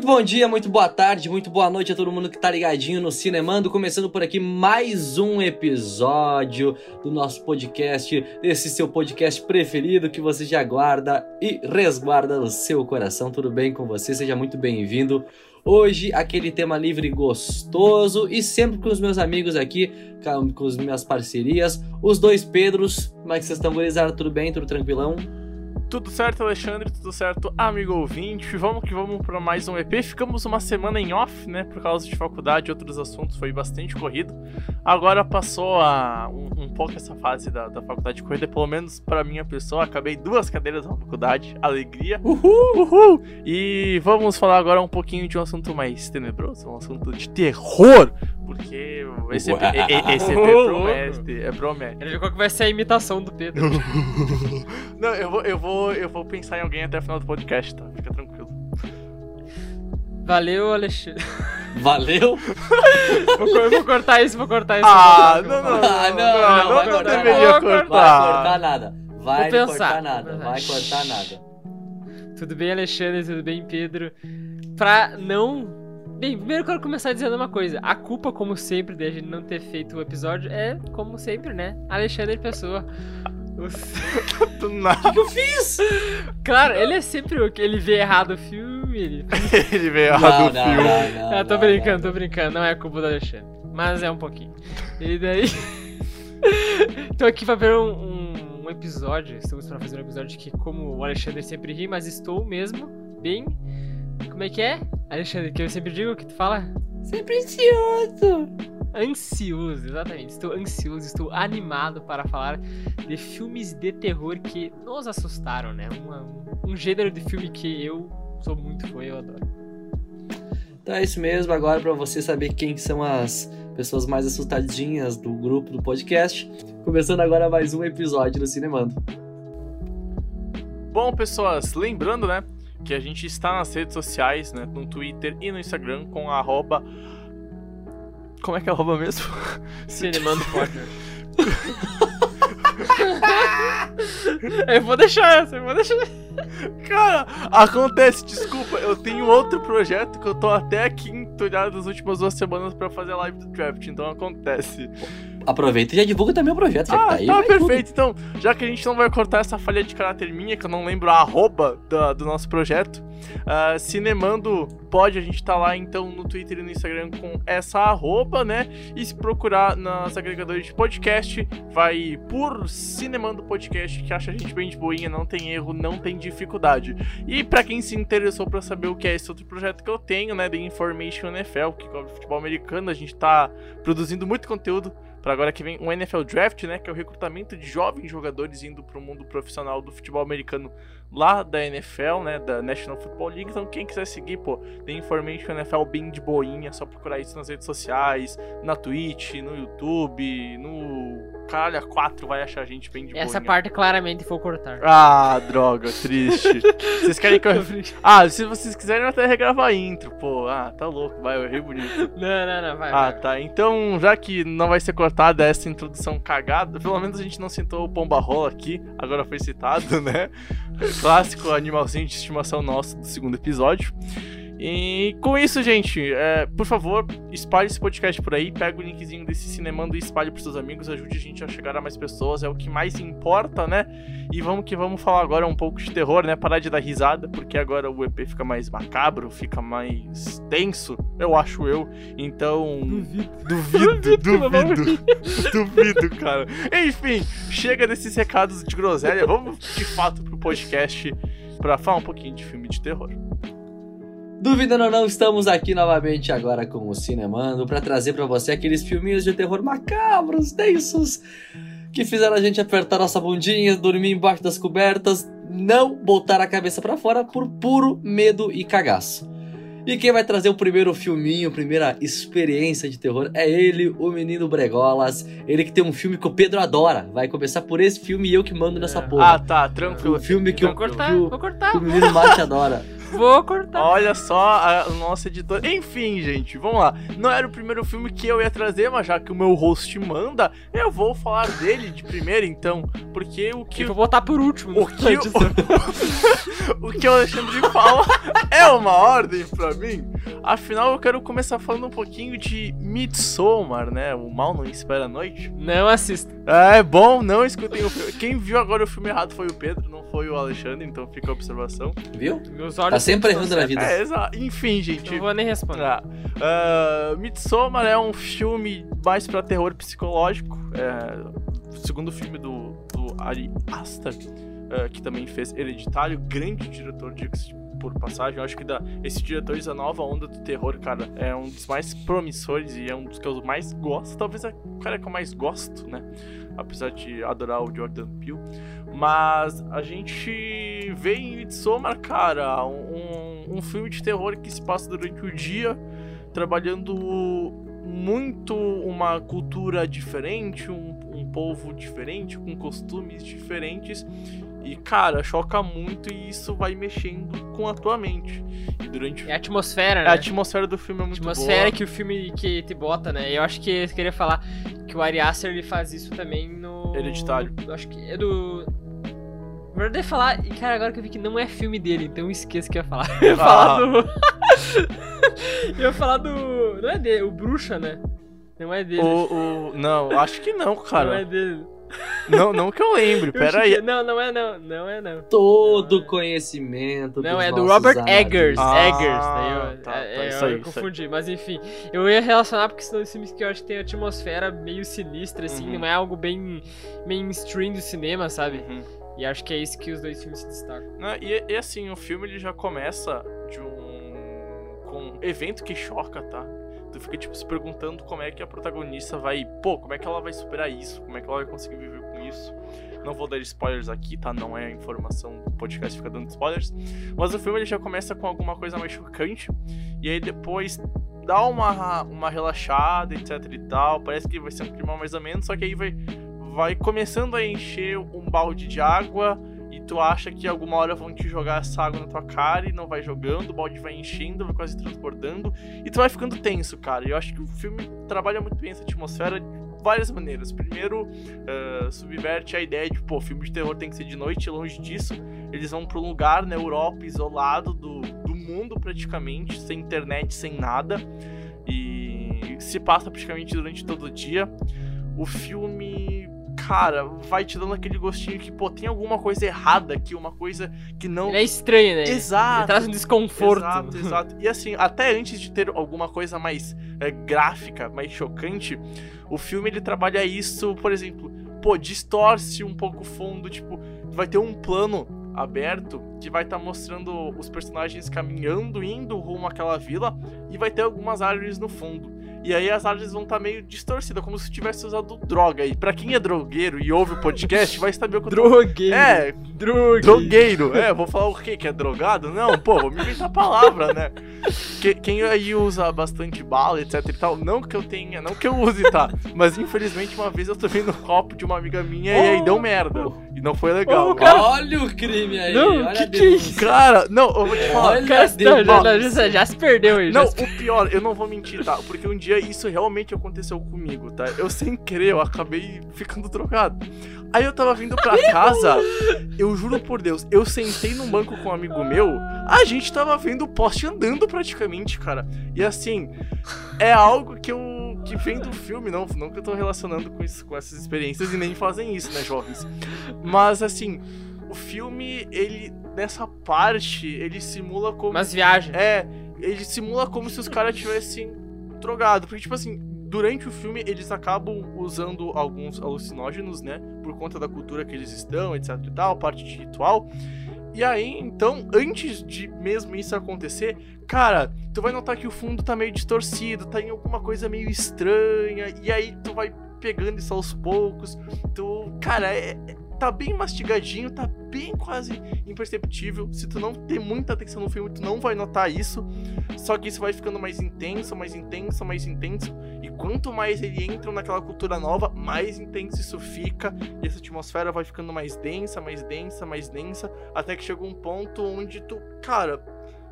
Muito bom dia, muito boa tarde, muito boa noite a todo mundo que tá ligadinho no Cinemando. Começando por aqui mais um episódio do nosso podcast, esse seu podcast preferido que você já guarda e resguarda no seu coração. Tudo bem com você? Seja muito bem-vindo. Hoje, aquele tema livre gostoso e sempre com os meus amigos aqui, com as minhas parcerias, os dois Pedros. Como é que vocês estão, gurizada? Tudo bem? Tudo tranquilão? Tudo certo, Alexandre? Tudo certo, amigo ouvinte? Vamos que vamos para mais um EP. Ficamos uma semana em off, né? Por causa de faculdade e outros assuntos, foi bastante corrido. Agora passou a, um, um pouco essa fase da, da faculdade de corrida, pelo menos para minha pessoa. Acabei duas cadeiras na faculdade, alegria. Uhul! Uhul! E vamos falar agora um pouquinho de um assunto mais tenebroso, um assunto de terror. Porque esse EP, esse EP promete, é promete. Ele viu qual que vai ser a imitação do Pedro. Não, eu vou, eu, vou, eu vou pensar em alguém até o final do podcast, tá? Fica tranquilo. Valeu, Alexandre. Valeu? vou, eu vou cortar isso, vou cortar isso. Ah, não, não, não, Ah, não, não, não, vai não cortar deveria nada. cortar. Vai cortar nada. Vai cortar nada. Vai cortar nada. Tudo bem, Alexandre? Tudo bem, Pedro? Pra não. Bem, primeiro eu quero começar dizendo uma coisa. A culpa, como sempre, de a gente não ter feito o episódio é, como sempre, né? Alexandre Pessoa. O- Do nada. eu fiz? Claro, ele é sempre o que ele vê errado o filme. Ele... Ele veio Não, errado o não, filme. não, não, ah, tô não, brincando, não. tô brincando. Não é culpa do Alexandre. Mas é um pouquinho. E daí. tô aqui pra ver um, um- um episódio. Estamos pra fazer um episódio que, como o Alexandre sempre ri, mas estou mesmo bem. Como é que é? Alexandre, que eu sempre digo que tu fala? Sempre ansioso. Ansioso, exatamente. Estou ansioso, estou animado para falar de filmes de terror que nos assustaram, né? Uma- um gênero de filme que eu sou muito fã, eu adoro. Então é isso mesmo. Agora, pra você saber quem são as pessoas mais assustadinhas do grupo do podcast, começando agora mais um episódio do Cinemando. Bom, pessoas, lembrando, né, que a gente está nas redes sociais, né, no Twitter e no Instagram com arroba... Como é que é arroba mesmo? Cinemando Potter. eu vou deixar essa, eu vou deixar. Cara, acontece, desculpa, eu tenho outro projeto que eu tô até aqui entulhado nas últimas duas semanas pra fazer a live do draft, então acontece. Aproveita e já divulga também o projeto, já que Ah, tá aí. tá vai tudo. perfeito. Então, já que a gente não vai cortar essa falha de caráter minha, que eu não lembro a arroba da- do nosso projeto, ah, Cinemando pode, a gente tá lá então no Twitter e no Instagram com essa arroba, né? E se procurar nas agregadores de podcast, vai por Cinemando Podcast, que acha a gente bem de boinha, não tem erro, não tem dificuldade. E pra quem se interessou pra saber o que é esse outro projeto que eu tenho, né, The Information NFL, que cobre futebol americano, a gente tá produzindo muito conteúdo para agora que vem um NFL Draft, né, que é o recrutamento de jovens jogadores indo pro mundo profissional do futebol americano lá da NFL, né, da National Football League. Então quem quiser seguir, pô, tem Information NFL bem de boinha, só procurar isso nas redes sociais, na Twitch, no YouTube, no Caralho, a 4 vai achar a gente bem de Essa boinha. parte claramente vou cortar. Ah, droga, triste. Vocês querem que eu. Ah, se vocês quiserem, eu até regravo a intro, pô. Ah, tá louco, vai, eu errei bonito. Não, não, não, vai. Ah, vai. tá. Então, já que não vai ser cortada essa introdução cagada, pelo menos a gente não citou o Pomba Rola aqui, agora foi citado, né? Clássico animalzinho de estimação nosso do segundo episódio. E com isso, gente, é, por favor, espalhe esse podcast por aí, pega o linkzinho desse cinemando e espalhe pros seus amigos, ajude a gente a chegar a mais pessoas, é o que mais importa, né? E vamos que vamos falar agora um pouco de terror, né? Parar de dar risada, porque agora o EP fica mais macabro, fica mais tenso, eu acho eu. Então, duvido, duvido, duvido, cara. Enfim, chega desses recados de groselha, vamos de fato pro podcast pra falar um pouquinho de filme de terror. Duvidando ou não, estamos aqui novamente agora com o Cinemando para trazer para você aqueles filminhos de terror macabros, densos, que fizeram a gente apertar nossa bundinha, dormir embaixo das cobertas, não botar a cabeça para fora por puro medo e cagaço. E quem vai trazer o primeiro filminho, a primeira experiência de terror é ele, o menino Bregolas. Ele que tem um filme que o Pedro adora. Vai começar por esse filme e eu que mando nessa É. porra. Ah, tá, tranquilo. o filme que o, Vou cortar, que o- vou cortar. que o menino Mate adora. Vou cortar. Olha só a, o nosso editor. Enfim, gente, vamos lá. Não era o primeiro filme que eu ia trazer, mas já que o meu host manda, eu vou falar dele de primeiro, então. Porque o que. Eu vou botar por último. O que, o, o que o Alexandre fala é uma ordem pra mim. Afinal, eu quero começar falando um pouquinho de Midsommar, né? O Mal Não Espera a Noite. Não assista. É bom, não escutem o filme. Quem viu agora o filme errado foi o Pedro, não foi o Alexandre, então fica a observação. Viu? Meus olhos sempre errando na vida. É. Enfim, gente. Não vou nem responder. Ah, Midsommar é um filme mais pra terror psicológico. É segundo filme do, do Ari Aster, ah, que também fez Hereditário, grande diretor, diga-se por passagem. Eu acho que da, esse diretor da nova onda do terror, cara, é um dos mais promissores e é um dos que eu mais gosto. Talvez é o cara que eu mais gosto, né? Apesar de adorar o Jordan Peele. Mas a gente vê em Midsommar, cara, um, um filme de terror que se passa durante o dia, trabalhando muito uma cultura diferente, um, um povo diferente, com costumes diferentes. E, cara, choca muito e isso vai mexendo com a tua mente. E durante É a atmosfera, a né? atmosfera do filme é A muito atmosfera boa. que o filme que te bota, né? Eu acho que eu queria falar que o Ari Aster ele faz isso também no. Hereditário. Eu acho que é do. Na verdade, falar. E cara, agora que eu vi que não é filme dele, então esqueço que eu ia falar. Eu ia falar Ah. do. eu ia falar do. Não é dele, o Bruxa, né? Não é dele. O, o- Não, acho que não, Não é cara. dele. Não, não que eu lembre, Eu pera achei aí. que- Não, não é não. Não é não. Todo conhecimento Não, dos é do Robert analistas. Eggers. Ah, Eggers, daí eu, tá, é, tá, é, isso eu aí, isso aí. confundi. Mas enfim, eu ia relacionar porque são dois filmes que eu acho que tem atmosfera meio sinistra, assim, Uhum. não é algo bem mainstream do cinema, sabe? Uhum. E acho que é isso que os dois filmes se destacam. Né, E, e assim, o filme ele já começa de um. com um evento que choca, tá? Tu fica, tipo, se perguntando como é que a protagonista vai. Pô, como é que ela vai superar isso? Como é que ela vai conseguir viver com isso? Não vou dar spoilers aqui, tá? Não é informação do podcast fica dando spoilers. Mas o filme ele já começa com alguma coisa mais chocante. E aí depois dá uma, uma relaxada, etc e tal. Parece que vai ser um clima mais ou menos, só que aí vai, vai começando a encher um balde de água e tu acha que alguma hora vão te jogar essa água na tua cara e não vai jogando, o balde vai enchendo, vai quase transbordando e tu vai ficando tenso, cara. E eu acho que o filme trabalha muito bem essa atmosfera de várias maneiras. Primeiro, ah, subverte a ideia de, pô, filme de terror tem que ser de noite, longe disso. Eles vão pra um lugar na Europa, isolado do, do mundo praticamente, sem internet, sem nada. E se passa praticamente durante todo o dia. O filme, cara, vai te dando aquele gostinho que, pô, tem alguma coisa errada aqui, uma coisa que não. Ele é estranho, né? Exato. Ele traz um desconforto. Exato, exato. E assim, até antes de ter alguma coisa mais é, gráfica, mais chocante, o filme ele trabalha isso, por exemplo, pô, distorce um pouco o fundo, tipo, vai ter um plano aberto que vai estar mostrando os personagens caminhando, indo rumo àquela vila e vai ter algumas árvores no fundo. E aí as árvores vão estar meio distorcidas, como se tivesse usado droga. E pra quem é drogueiro e ouve o podcast, vai saber o que eu tô Drogueiro. É, drogueiro. Drogueiro, é, vou falar o quê? Que é drogado? Não, pô, vou me inventar a palavra, né? Que- quem aí usa bastante bala, etc e tal, não que eu tenha, não que eu use, tá? Mas infelizmente uma vez eu tomei no copo de uma amiga minha e aí deu merda. E não foi legal. Oh, cara- Olha o crime aí. Não, olha que que é denúncia. Cara, não, eu vou te falar. Olha Cara, não, já, já- já se perdeu aí. Não, se- o pior, eu não vou mentir, tá? Porque um dia isso realmente aconteceu comigo, tá? Eu sem querer, eu acabei ficando drogado. Aí eu tava vindo pra casa, eu juro por Deus, eu sentei num banco com um amigo meu, a gente tava vendo o poste andando praticamente, cara. E assim, é algo que eu que vem do filme, não, não que eu tô relacionando com, isso, com essas experiências e nem fazem isso, né, jovens? Mas assim, o filme, ele, nessa parte, ele simula como Umas viagens. é, ele simula como se os caras tivessem drogado. Porque, tipo assim, durante o filme eles acabam usando alguns alucinógenos, né? Por conta da cultura que eles estão, etc e tal, parte de ritual. E aí, então, antes de mesmo isso acontecer, cara, tu vai notar que o fundo tá meio distorcido, tá em alguma coisa meio estranha, e aí tu vai pegando isso aos poucos. Tu, cara, é, é- tá bem mastigadinho, tá bem quase imperceptível. Se tu não ter muita atenção no filme, tu não vai notar isso. Só que isso vai ficando mais intenso, mais intenso, mais intenso. E quanto mais ele entra naquela cultura nova, mais intenso isso fica. E essa atmosfera vai ficando mais densa, mais densa, mais densa. Até que chega um ponto onde tu, cara,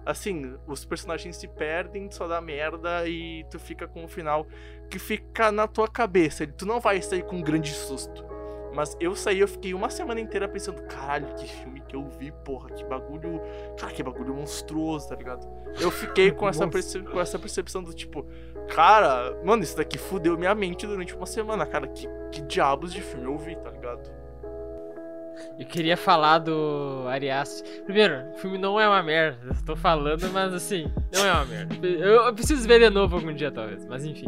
assim, os personagens se perdem, só dá merda e tu fica com o final que fica na tua cabeça. Tu não vai sair com um grande susto. Mas eu saí, eu fiquei uma semana inteira pensando, caralho, que filme que eu vi, porra, que bagulho. Cara, que bagulho monstruoso, tá ligado? Eu fiquei com essa, perce- com essa percepção do tipo, cara, mano, isso daqui fudeu minha mente durante uma semana, cara. Que, que diabos de filme eu vi, tá ligado? Eu queria falar do Arias. Primeiro, o filme não é uma merda. Eu tô falando, mas assim, não é uma merda. Eu, eu preciso ver de novo algum dia, talvez. Mas enfim.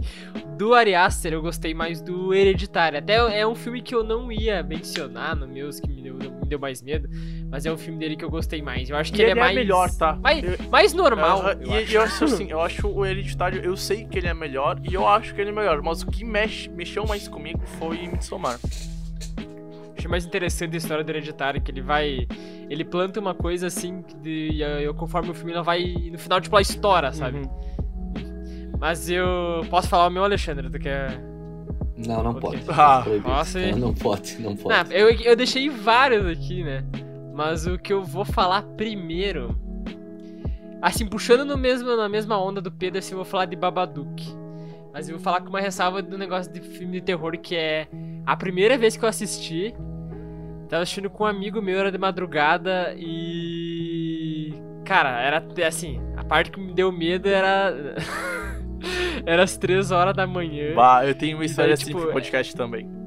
Do Ari Aster, eu gostei mais do Hereditário. Até é um filme que eu não ia mencionar no meus, que me deu, me deu mais medo. Mas é um filme dele que eu gostei mais. Eu acho que E ele, é mais. melhor, tá? Mais, Eu- mais normal. Eu e acho. eu acho assim, eu acho o Hereditário, eu sei que ele é melhor e eu acho que ele é melhor, mas o que mexe, mexeu mais comigo foi Midsommar. Achei mais interessante a história do Hereditário, que ele vai. Ele planta uma coisa assim, que de, e eu, conforme o filme ela vai. No final, tipo, ela estoura, sabe? Uhum. Mas eu. Posso falar o meu, Alexandre? Tu quer. Não, não pode. Ah, posso ir? Não, não pode, não pode. Não, eu, eu deixei vários aqui, né? Mas o que eu vou falar primeiro. Assim, puxando no mesmo, na mesma onda do Pedro, assim, eu vou falar de Babadook. Mas eu vou falar com uma ressalva do negócio de filme de terror, que é a primeira vez que eu assisti. Tava assistindo com um amigo meu, era de madrugada e. Cara, era assim, a parte que me deu medo era. era as três horas da manhã. Bah, eu tenho uma história daí, assim tipo, pro podcast também.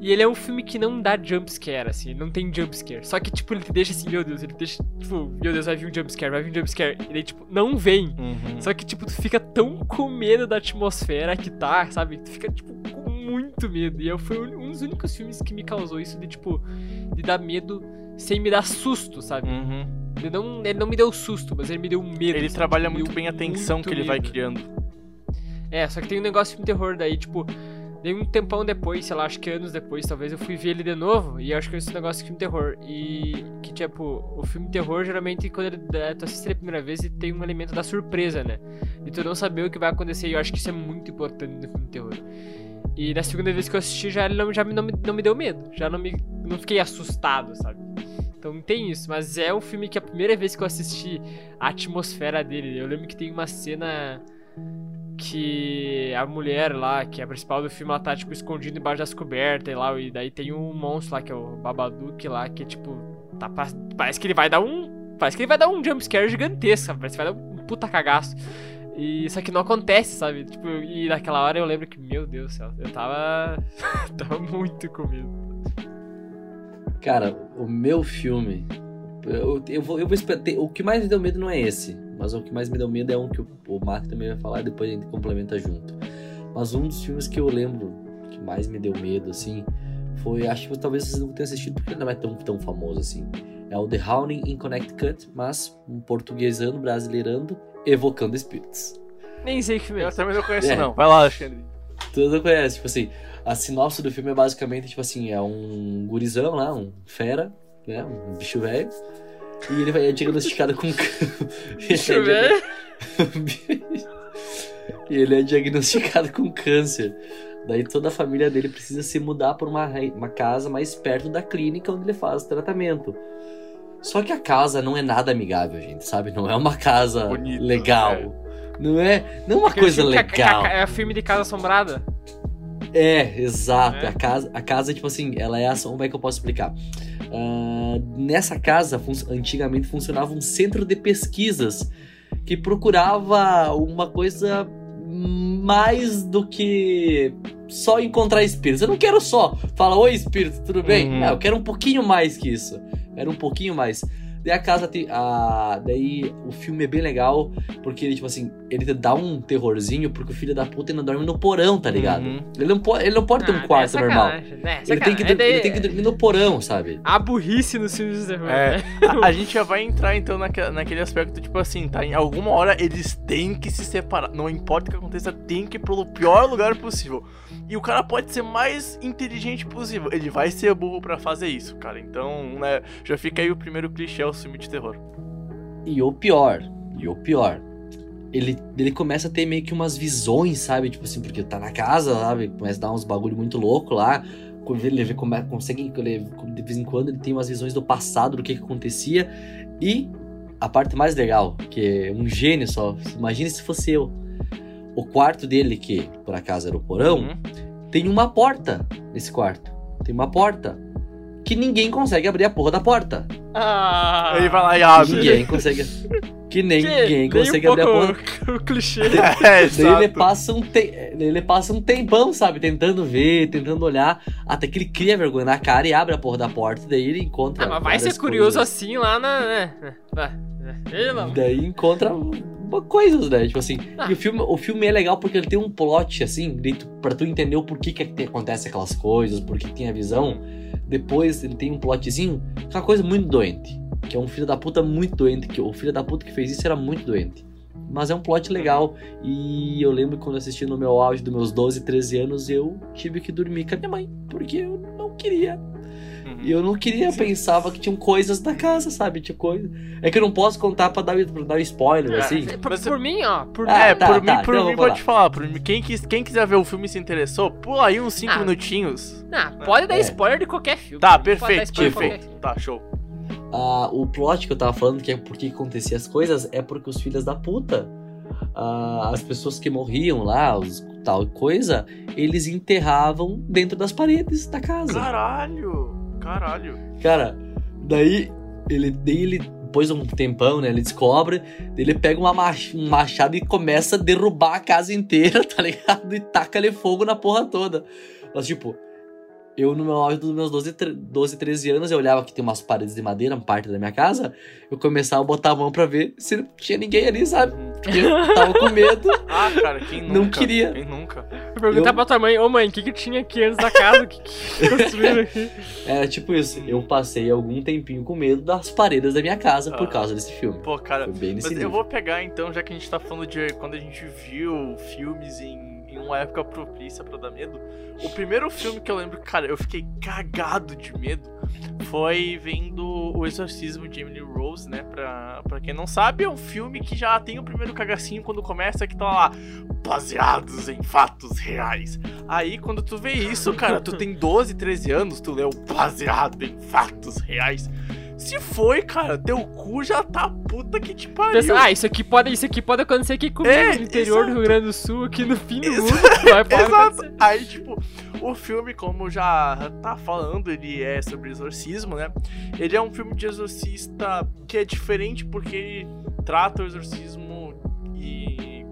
E ele é um filme que não dá jumpscare, assim, não tem jumpscare. Só que, tipo, ele te deixa assim, meu Deus, ele deixa, tipo, meu Deus, vai vir um jumpscare, vai vir um jumpscare. E daí, tipo, não vem. Uhum. Só que, tipo, tu fica tão com medo da atmosfera que tá, sabe? Tu fica, tipo, com muito medo. E eu foi um dos únicos filmes que me causou isso de, tipo, de dar medo sem me dar susto, sabe? Uhum. Ele não, ele não me deu susto, mas ele me deu medo. Ele sabe? trabalha Me muito bem a tensão que ele vai medo. criando. É, só que tem um negócio de terror daí, tipo, daí um tempão depois, sei lá, acho que anos depois, talvez, eu fui ver ele de novo, e acho que esse negócio de filme terror. E que, tipo, o filme terror, geralmente, quando ele, é, tu assiste ele a primeira vez, ele tem um elemento da surpresa, né? De tu não saber o que vai acontecer, e eu acho que isso é muito importante no filme terror. E na segunda vez que eu assisti, já ele não, já me- não, não me deu medo, já não me não fiquei assustado, sabe? Então tem isso, mas é um filme que a primeira vez que eu assisti a atmosfera dele, eu lembro que tem uma cena que a mulher lá, que é a principal do filme, ela tá, tipo, escondida embaixo das cobertas e lá, e daí tem um monstro lá, que é o Babadook lá, que, tipo, tá, pa- parece que ele vai dar um, parece que ele vai dar um jumpscare gigantesco, parece que vai dar um puta cagaço. E isso aqui não acontece, sabe? Tipo, e naquela hora eu lembro que, meu Deus do céu, eu tava, tava muito com medo. Cara, o meu filme. Eu, eu vou, eu vou O que mais me deu medo não é esse. Mas o que mais me deu medo é um que o, o Marco também vai falar e depois a gente complementa junto. Mas um dos filmes que eu lembro que mais me deu medo, assim, foi. Acho que talvez vocês não tenham assistido porque ele não é tão, tão famoso assim. É o The Howling in Connecticut, mas um portuguesando, brasileirando, evocando espíritos. Nem sei que filme é Eu também não conheço, É. não. Vai lá, Alexandre. Tu não conhece, tipo assim, a sinopse do filme é basicamente, tipo assim, é um gurizão lá, um fera, né, um bicho velho, e ele vai é diagnosticado com... Deixa eu ver. e ele é diagnosticado com câncer. Daí toda a família dele precisa se mudar para uma, uma casa mais perto da clínica onde ele faz o tratamento. Só que a casa não é nada amigável, gente, sabe? Não é uma casa Bonita, legal. Não é, não é uma Aquele coisa que a- legal. a- É filme de casa assombrada. É, exato. É. A, casa, a casa, tipo assim, ela é essa. Como é que eu posso explicar? Ah, nessa casa, fun- antigamente funcionava um centro de pesquisas que procurava uma coisa mais do que só encontrar espíritos. Eu não quero só falar, oi espírito, tudo bem? Uhum. Não, eu quero um pouquinho mais que isso. Era um pouquinho mais. Daí a casa tem. A, daí o filme é bem legal, porque ele, tipo assim, ele te dá um terrorzinho, porque o filho da puta ainda dorme no porão, tá ligado? Uhum. Ele, não pode, ele não pode ter Ah, um quarto é normal. né? Ele tem, que, dur- daí- ele tem que dormir no porão, sabe? A burrice nos filmes de terror, É. né? A, a gente já vai entrar então naque- naquele aspecto, tipo assim, tá? Em alguma hora eles têm que se separar. Não importa o que aconteça, tem que ir pro pior lugar possível. E o cara pode ser mais inteligente possível. Ele vai ser burro pra fazer isso, cara. Então, né, já fica aí o primeiro clichê ao filme de terror. E o pior, e o pior, ele, ele começa a ter meio que umas visões, sabe? Tipo assim, porque tá na casa, sabe? Começa a dar uns bagulho muito louco lá. Ele é- consegue, ele- de vez em quando, ele tem umas visões do passado, do que, que acontecia. E a parte mais legal, que é um gênio só. Imagine se fosse eu. O quarto dele, que por acaso era o porão, Uhum. tem uma porta nesse quarto. Tem uma porta. Que ninguém consegue abrir a porra da porta. Ah, Ele vai lá e abre. Ninguém consegue. Que ninguém nem consegue um abrir a pouco porra. o clichê. É, Daí ele passa, um te... ele passa um tempão, sabe? Tentando ver, tentando olhar. Até que ele cria vergonha na cara e abre a porra da porta. Daí ele encontra. Ah, mas vai ser curioso coisas. assim lá na. Né? Daí encontra coisas, né? Tipo assim. Ah. E o filme, o filme é legal porque ele tem um plot, assim, tu- pra tu entender o porquê que te- acontece aquelas coisas, porquê que tem a visão. Depois ele tem um plotzinho, que é uma coisa muito doente. Que é um filho da puta muito doente. Que o filho da puta que fez isso era muito doente. Mas é um plot legal. E eu lembro que quando assisti no meu auge dos meus 12, 13 anos, eu tive que dormir com a minha mãe. Porque eu não queria. Uhum. E eu não queria, eu pensava que tinham coisas da casa, sabe? Tinha coisa. É que eu não posso contar pra dar, pra dar spoiler, É. assim. Por, Mas- por mim, ó. Por Ah, é, tá, por tá, mim, por então mim vou pode falar. Por mim, quem, quis, quem quiser ver o filme e se interessou, pula aí uns 5 Ah. minutinhos. Ah, pode dar É. spoiler de qualquer filme. Tá, Pode dar perfeito, perfeito. Tá, show. Ah, o plot que eu tava falando, que é por que acontecia as coisas, é porque os filhos da puta, ah, as pessoas que morriam lá, os tal coisa, eles enterravam dentro das paredes da casa. Caralho, caralho. Cara, daí ele, daí ele depois de um tempão, né, ele descobre, ele pega uma mach- um machado e começa a derrubar a casa inteira, tá ligado? E taca-lhe fogo na porra toda. Mas, tipo, eu no meu auge dos meus 12, tre- 12, 13 anos, eu olhava que tem umas paredes de madeira, uma parte da minha casa, eu começava a botar a mão pra ver se não tinha ninguém ali, sabe? Porque eu tava com medo. Ah, cara, quem nunca? Não queria. Quem nunca? Vou perguntar Eu- pra tua mãe, ô mãe, o que que tinha aqui antes da casa? O que que construíram aqui? Era tipo isso, eu passei algum tempinho com medo das paredes da minha casa por Ah. causa desse filme. Pô, cara, Foi bem Mas nesse eu nível. vou pegar então, já que a gente tá falando de quando a gente viu filmes em, em uma época propícia pra dar medo. O primeiro filme que eu lembro, cara, eu fiquei cagado de medo foi vendo O Exorcismo de Emily Rose, né? Pra, pra quem não sabe, é um filme que já tem o primeiro cagacinho quando começa, que tá lá, baseados em fatos reais. Aí quando tu vê isso, cara, tu tem 12, 13 anos, tu leu baseado em fatos reais. Se foi, cara, teu cu já tá puta que te pariu. Pensa, ah, isso aqui, pode, isso aqui pode acontecer aqui comigo, É, no interior do exato. Rio Grande do Sul, aqui no fim do Exa- mundo. Vai, pode Exato. acontecer. Aí, tipo, o filme, como já tá falando, ele é sobre exorcismo, né? Ele é um filme de exorcista que é diferente porque ele trata o exorcismo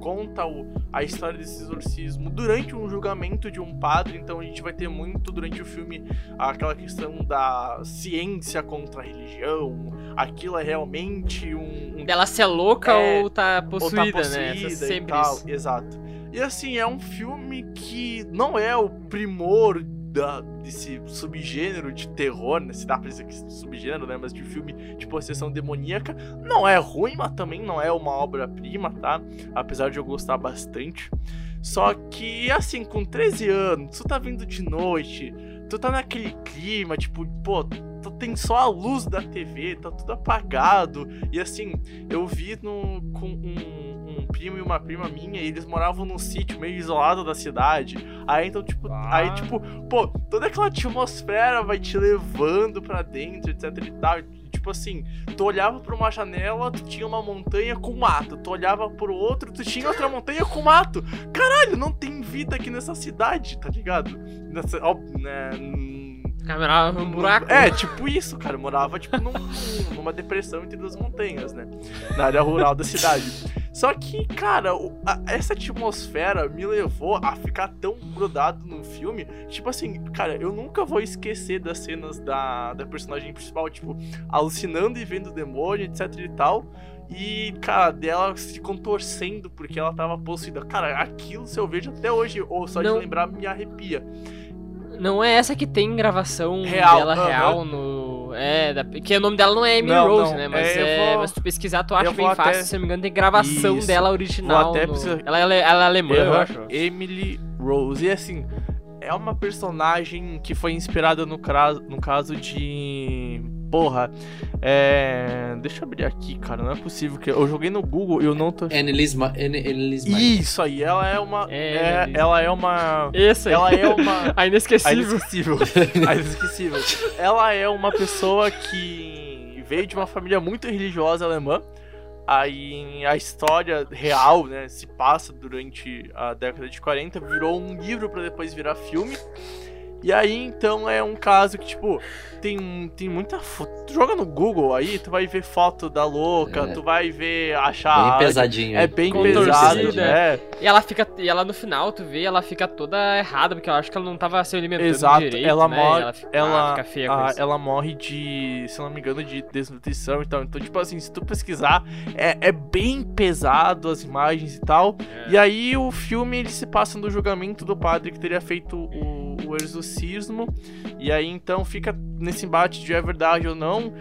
conta o- a história desse exorcismo durante um julgamento de um padre. Então a gente vai ter muito durante o filme aquela questão da ciência contra a religião. Aquilo é realmente um, um Dela se é louca É, ou tá ou possuída, tá né? possuída e sempre tal, isso. Exato. E assim, é um filme que não é o primor da, desse subgênero de terror, né? Se dá pra dizer que subgênero, né? Mas de filme de possessão demoníaca. Não é ruim, mas também não é uma obra-prima, tá? Apesar de eu gostar bastante. Só que, assim, com 13 anos, tu tá vindo de noite, tu tá naquele clima, tipo, pô, tu tem só a luz da TV, tá tudo apagado. E assim, eu vi no, com um primo e uma prima minha, e eles moravam num sítio meio isolado da cidade. Aí então, tipo, Ah. aí, tipo, pô, toda aquela atmosfera vai te levando pra dentro, etc e tal. Tipo assim, tu olhava pra uma janela, tu tinha uma montanha com mato. Tu olhava pro outro, tu tinha outra montanha com mato. Caralho, não tem vida aqui nessa cidade, tá ligado? Nessa, ó, né, hum, Câmera, um buraco. é, tipo isso, cara. Eu morava, tipo, num- numa depressão entre duas montanhas, né? Na área rural da cidade. Só que, cara, a- essa atmosfera me levou a ficar tão grudado no filme. Tipo assim, cara, eu nunca vou esquecer das cenas da, da personagem principal, tipo, alucinando e vendo o demônio, etc e tal. E, cara, dela se contorcendo porque ela tava possuída. Cara, aquilo, se eu vejo até hoje, ou só Não. de lembrar, me arrepia. Não é essa que tem gravação Real, dela aham. real no. É, da... que o nome dela não é Emily Não, Rose, não. né? Mas, É, eu é, vou- mas se tu pesquisar, tu acha eu bem vou fácil. até- Se não me engano, tem gravação Isso. dela original. Até no- precisar- ela, é, ale- ela é alemã, eu Aham, acho. Emily Rose. E assim, é uma personagem que foi inspirada no, cra- no caso de. Porra. É. Deixa eu abrir aqui, cara. Não é possível que. Eu joguei no Google e eu não tô. Annelise Ma- Anne- Annelise Maia. Isso aí, ela é uma. É, é- ela é uma. Esse aí. Ela é uma. A A inesquecível. inesquecível. A inesquecível. Ela é uma pessoa que veio de uma família muito religiosa alemã. Aí a história real, né, se passa durante a década de 40, virou um livro para depois virar filme. E aí, então, é um caso que, tipo, tem, tem muita foto. Tu joga no Google aí, tu vai ver foto da louca, É. tu vai ver achar. Bem pesadinho. É bem Contorcida. pesado, né? E ela fica. E ela no final, tu vê, ela fica toda errada, porque eu acho que ela não tava se alimentando Exato, direito. ela né? morre- Ela, fica, ela- ah, fica feia com Ah, isso. ela morre de, se não me engano, de desnutrição e tal. Então, tipo assim, se tu pesquisar, é, é bem pesado as imagens e tal. É. E aí o filme ele se passa no julgamento do padre que teria feito o, o exorcismo. E aí então fica nesse embate de é verdade ou não.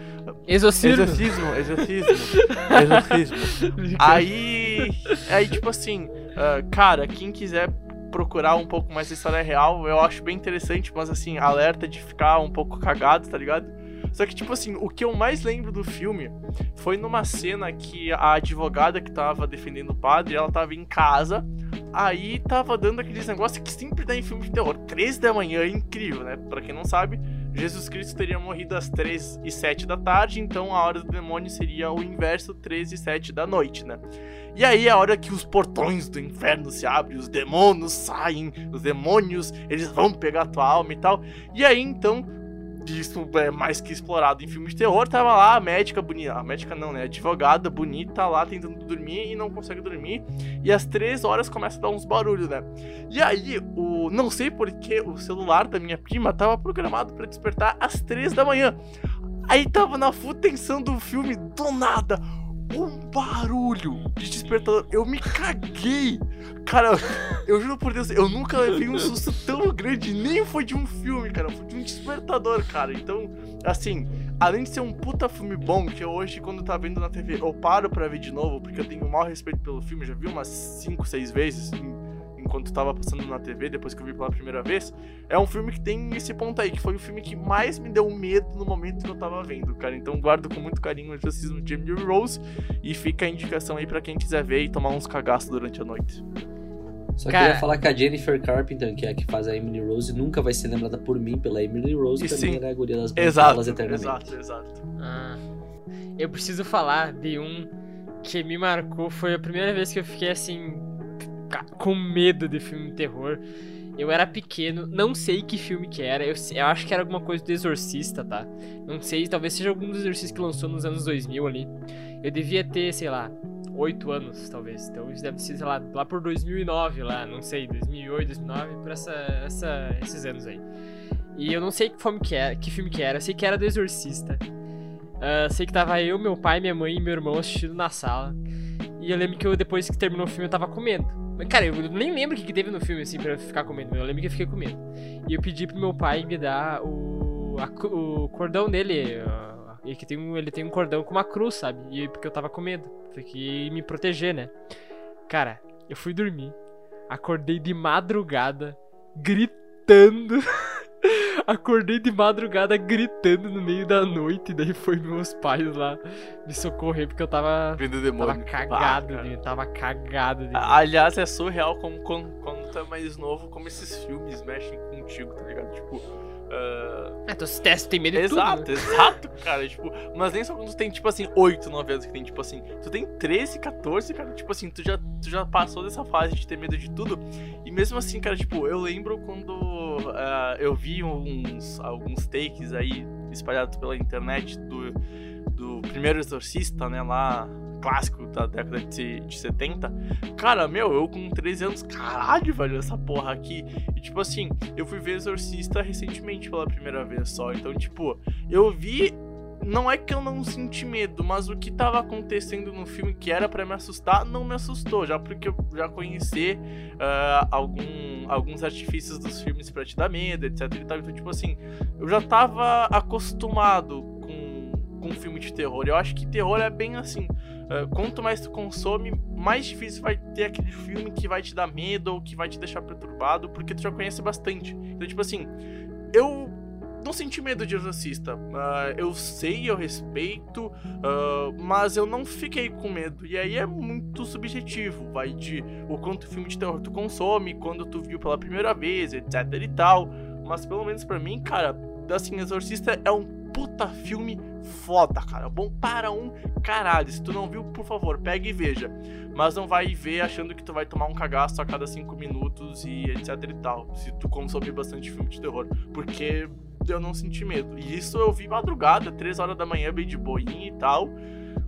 Exorcismo. Exorcismo, exorcismo, exorcismo. Aí, aí tipo assim, ah, cara, quem quiser procurar um pouco mais da história real, eu acho bem interessante, mas assim, alerta de ficar um pouco cagado, tá ligado? Só que, tipo assim, o que eu mais lembro do filme foi numa cena que a advogada que tava defendendo o padre, ela tava em casa, aí tava dando aqueles negócios que sempre dá em filme de terror. 13 da manhã é incrível, né? Pra quem não sabe, Jesus Cristo teria morrido às 3 e 7 da tarde, então a hora do demônio seria o inverso, 13 e 7 da noite, né? E aí é a hora que os portões do inferno se abrem, os demônios saem, os demônios, eles vão pegar tua alma e tal. E aí então, isso é mais que explorado em filmes de terror, tava lá a médica bonita, a médica não, né? A advogada bonita lá tentando dormir e não consegue dormir. E às 3 horas começa a dar uns barulhos, né? E aí, o não sei porque o celular da minha prima tava programado pra despertar às 3 da manhã. Aí tava na full tensão do filme, do nada, um barulho de despertador. Eu me caguei. Cara, eu juro por Deus, eu nunca levei um susto tão grande, nem foi de um filme, cara, foi de um despertador, cara. Então, assim, além de ser um puta filme bom, que hoje, quando tá vendo na TV, eu paro pra ver de novo, porque eu tenho o maior respeito pelo filme, já vi umas 5, 6 vezes, em- enquanto tava passando na TV, depois que eu vi pela primeira vez. É um filme que tem esse ponto aí, que foi o filme que mais me deu medo no momento que eu tava vendo, cara. Então guardo com muito carinho o exorcismo de Emily Rose e fica a indicação aí pra quem quiser ver e tomar uns cagaços durante a noite. Só Cara- queria falar que a Jennifer Carpenter, que é a que faz a Emily Rose, nunca vai ser lembrada por mim pela Emily Rose, E pra sim. era a guria das Exato, eternamente. exato, exato. Ah, eu preciso falar de um que me marcou. Foi a primeira vez que eu fiquei assim. Com medo de filme de terror. Eu era pequeno, não sei que filme que era. Eu, eu acho que era alguma coisa do Exorcista, tá? Não sei, talvez seja algum dos exorcistas que lançou nos anos 2000 ali. Eu devia ter, sei lá, 8 anos, talvez. Então isso deve ser, sei lá, lá por 2009, lá, não sei, 2008, 2009, por essa, essa, esses anos aí. E eu não sei que filme que era, que filme que era, eu sei que era do Exorcista. Ah, sei que tava eu, meu pai, minha mãe e meu irmão assistindo na sala. E eu lembro que eu, depois que terminou o filme, eu tava com medo. Mas, cara, eu nem lembro o que, que teve no filme, assim, pra ficar com medo. Eu lembro que eu fiquei com medo. E eu pedi pro meu pai me dar o, a o cordão dele. ah, e que tem um, ele tem um cordão com uma cruz, sabe? E porque eu tava com medo. Porque me proteger, né? Cara, eu fui dormir. Acordei de madrugada, gritando. Acordei de madrugada gritando no meio da noite. Daí foi meus pais lá me socorrer porque eu tava. Tava demônio. cagado, Ah, de, tava cagado de. Aliás, é surreal como quando, quando tu é mais novo, como esses filmes mexem contigo, tá ligado? Tipo. Ah, Ah, então se testa, tem medo de Exato, tudo. né? exato, cara. Tipo, mas nem só quando tu tem, tipo assim, 8, 9 anos que tem, tipo assim. Tu tem 13, 14, cara. Tipo assim, tu já, tu já passou dessa fase de ter medo de tudo. E mesmo assim, cara, tipo, eu lembro quando ah, eu vi uns, alguns takes aí espalhados pela internet do, do primeiro Exorcista, né, lá. Clássico da década de, de 70. Cara, meu, eu com 13 anos, caralho, velho, essa porra aqui. E tipo assim, eu fui ver Exorcista recentemente pela primeira vez só. Então, tipo, eu vi. Não é que eu não senti medo, mas o que tava acontecendo no filme que era pra me assustar não me assustou, já porque eu já conheci ah, algum, alguns artifícios dos filmes pra te dar medo, etc e tal. Então, tipo assim, eu já tava acostumado com, com filme de terror. Eu acho que terror é bem assim. Ah, quanto mais tu consome, mais difícil vai ter aquele filme que vai te dar medo ou que vai te deixar perturbado, porque tu já conhece bastante. Então, tipo assim, eu não senti medo de Exorcista. Ah, eu sei, eu respeito, ah, mas eu não fiquei com medo. E aí é muito subjetivo. Vai de o quanto filme de terror tu consome, quando tu viu pela primeira vez, etc e tal. Mas pelo menos pra mim, cara, assim, Exorcista é um puta filme foda, cara. Bom para um caralho. Se tu não viu, por favor, pegue e veja. Mas não vai ver achando que tu vai tomar um cagaço a cada cinco minutos e etc e tal. Se tu consumir bastante filme de terror. Porque eu não senti medo. E isso eu vi madrugada, três horas da manhã, bem de boinha e tal.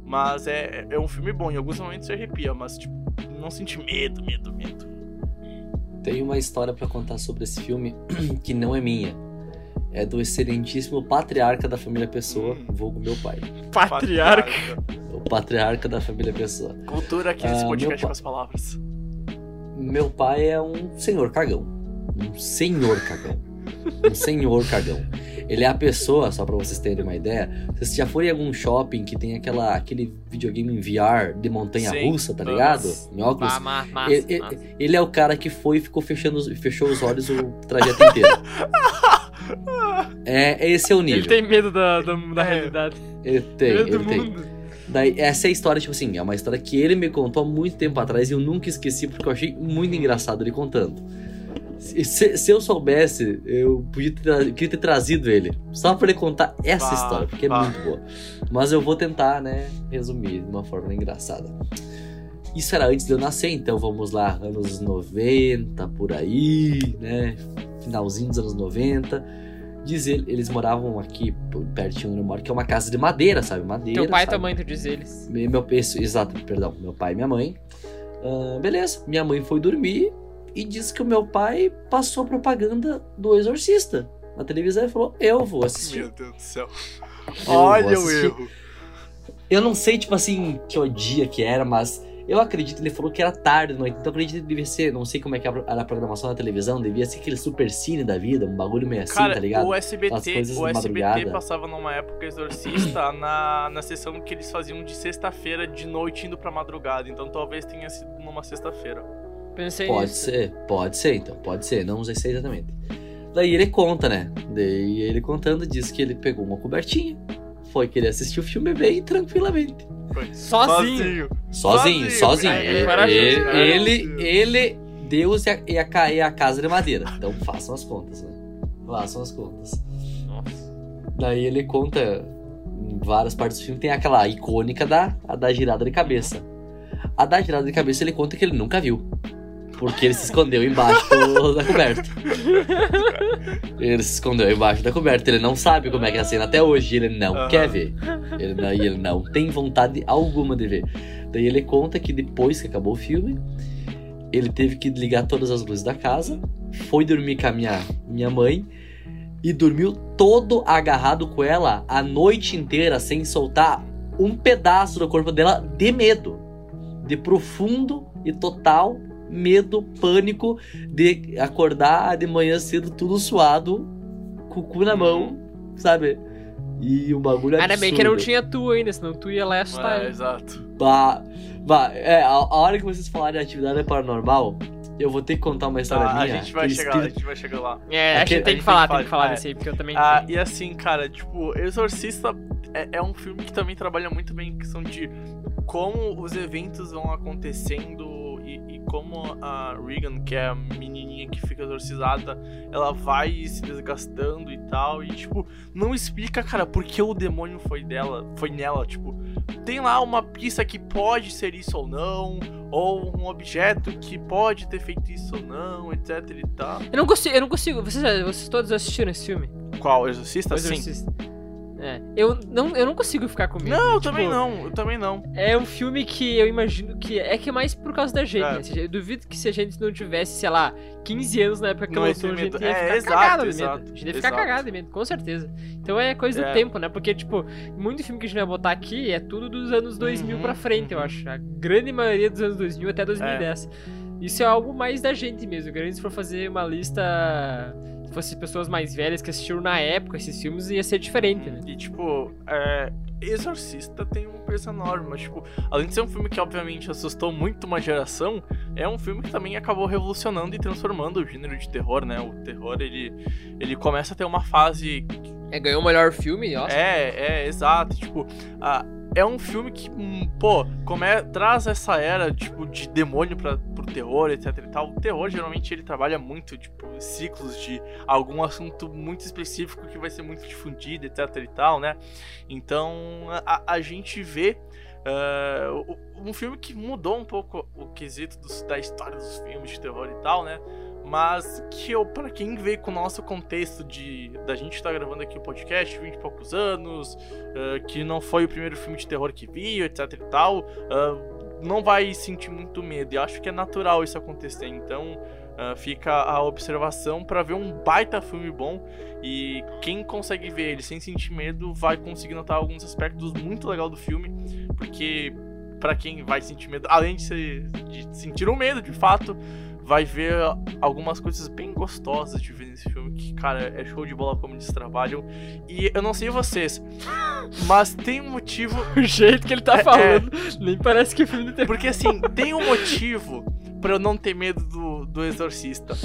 Mas é, é um filme bom. Em alguns momentos você arrepia, mas, tipo, não senti medo, medo, medo. Tem uma história para contar sobre esse filme que não é minha. É do excelentíssimo patriarca da família Pessoa, Hum. vulgo meu pai. Patriarca. O patriarca da família Pessoa. Cultura aqui nesse Ah, podcast com as palavras. Meu pai é um senhor cagão. Um senhor cagão. Um senhor cagão. Ele é a pessoa, só pra vocês terem uma ideia, vocês já foram em algum shopping que tem aquela, aquele videogame em VR de montanha Sim, russa, tá ligado? Em óculos. Ah, ma- massa, Ele, ele- é o cara que foi e ficou fechando, os- fechou os olhos o trajeto inteiro. É, esse é o nível. Ele tem medo da, da, da É. realidade. Ele tem, medo ele do tem. mundo. Daí, essa é a história, tipo assim, é uma história que ele me contou há muito tempo atrás e eu nunca esqueci porque eu achei muito engraçado ele contando. Se, se- eu soubesse, eu podia ter, queria ter trazido ele, só pra ele contar essa Bah, história, porque é bah. muito boa. Mas eu vou tentar, né, resumir de uma forma engraçada. Isso era antes de eu nascer, então vamos lá, anos 90, por aí, né, finalzinho dos anos 90. Diz ele, eles moravam aqui pertinho onde eu moro, que é uma casa de madeira, sabe? Madeira. Teu pai e sabe? tua mãe, tu diz eles. Me- Meu, isso, exato, perdão. Meu pai e minha mãe. Ah, beleza, minha mãe foi dormir e disse que o meu pai passou propaganda do Exorcista na televisão e falou: Eu vou assistir. Meu Deus do céu. Eu Olha o erro. Eu não sei, tipo assim, que o dia que era, mas eu acredito, ele falou que era tarde da noite, então eu acredito que devia ser, não sei como é que era a programação da televisão, devia ser aquele super cine da vida, um bagulho meio assim, Cara, tá ligado? o SBT, o SBT passava numa época Exorcista na, na sessão que eles faziam de sexta-feira de noite indo pra madrugada. Então talvez tenha sido numa sexta-feira. Pensei Pode nisso. ser, pode ser, então, pode ser, não sei exatamente. Daí ele conta, né? Daí ele contando diz que ele pegou uma cobertinha, foi querer assistir o filme bem tranquilamente. Sozinho. Sozinho, Sozinho, sozinho. cara, Ele, é ele, ele, ele, Deus e a, e a, ca- e a casa de madeira. Então façam as contas, né? Façam as contas. Nossa. Daí ele conta em várias partes do filme, tem aquela icônica da, a da girada de cabeça. A da girada de cabeça ele conta que ele nunca viu. Porque ele se escondeu embaixo da coberta. Ele se escondeu embaixo da coberta. Ele não sabe como é que é a cena até hoje. Ele não Aham. quer ver. Ele não, ele não tem vontade alguma de ver. Daí ele conta que depois que acabou o filme, ele teve que ligar todas as luzes da casa, foi dormir com a minha, minha mãe e dormiu todo agarrado com ela a noite inteira sem soltar um pedaço do corpo dela de medo. De profundo e total medo, pânico de acordar de manhã cedo tudo suado, com o cu na mão, sabe? E o bagulho Ainda bem que não tinha tu ainda, senão tu ia lá e assustar É, exato. Bah, bah, é, a, a hora que vocês falarem de atividade paranormal, eu vou ter que contar uma história Tá, a minha. gente vai chegar, lá, a espírito- gente vai chegar lá. É, a Aquele- gente tem a que gente falar, tem que tem que falar falar, desse aí, porque eu também. Ah, e assim, cara, tipo, Exorcista é, é um filme que também trabalha muito bem em questão de como os eventos vão acontecendo e, e como a Regan, que é a menininha que fica exorcizada, ela vai se desgastando e tal. E, tipo, não explica, cara, por que o demônio foi dela, foi nela. Tipo, tem lá uma pista que pode ser isso ou não, ou um objeto que pode ter feito isso ou não, etc e tal. Eu não consigo, eu não consigo. Vocês, vocês todos assistiram esse filme? Qual? Exorcista? O Sim. Exorcista. É, eu não, eu não consigo ficar com medo. Não, eu Tipo, também não, eu também não. É um filme que eu imagino que é que é mais por causa da gente, É. né? Eu duvido que se a gente não tivesse, sei lá, 15 anos na época que Não lançou, a gente ia É, ficar exato, cagado de medo. A gente ia ficar exato. cagado de medo, com certeza. Então é coisa do É. tempo, né? Porque, tipo, muito filme que a gente vai botar aqui é tudo dos anos 2000 Uhum, pra frente, eu uhum. acho. A grande maioria dos anos 2000 até 2010. Isso é algo mais da gente mesmo. Grande se for fazer uma lista. Se fosse pessoas mais velhas que assistiram na época esses filmes, ia ser diferente, né? E tipo, é, Exorcista tem um peso enorme, mas tipo, além de ser um filme que obviamente assustou muito uma geração, é um filme que também acabou revolucionando e transformando o gênero de terror, né? O terror, ele, ele começa a ter uma fase É, ganhou o melhor filme, nossa. É, é, exato. Tipo, a- é um filme que, hum, pô, como é, traz essa era, tipo, de demônio pra, pro terror, etc e tal. O terror, geralmente, ele trabalha muito, tipo, ciclos de algum assunto muito específico que vai ser muito difundido, etc e tal, né? Então, a, a gente vê uh, um filme que mudou um pouco o quesito dos, da história dos filmes de terror e tal, né? Mas que eu, para quem veio com o nosso contexto de da gente estar tá gravando aqui o podcast, 20 e poucos anos, uh, que não foi o primeiro filme de terror que viu, etc e tal, uh, não vai sentir muito medo. E acho que é natural isso acontecer. Então, uh, fica a observação para ver um baita filme bom e quem consegue ver ele sem sentir medo vai conseguir notar alguns aspectos muito legais do filme, porque para quem vai sentir medo, além de, ser, de sentir o um medo, de fato, vai ver algumas coisas bem gostosas de ver nesse filme. Que, cara, é show de bola como eles trabalham. E eu não sei vocês, mas tem um motivo. o jeito que ele tá é, falando, é... nem parece que o filme tem. Porque assim, tem um motivo para eu não ter medo do, do Exorcista.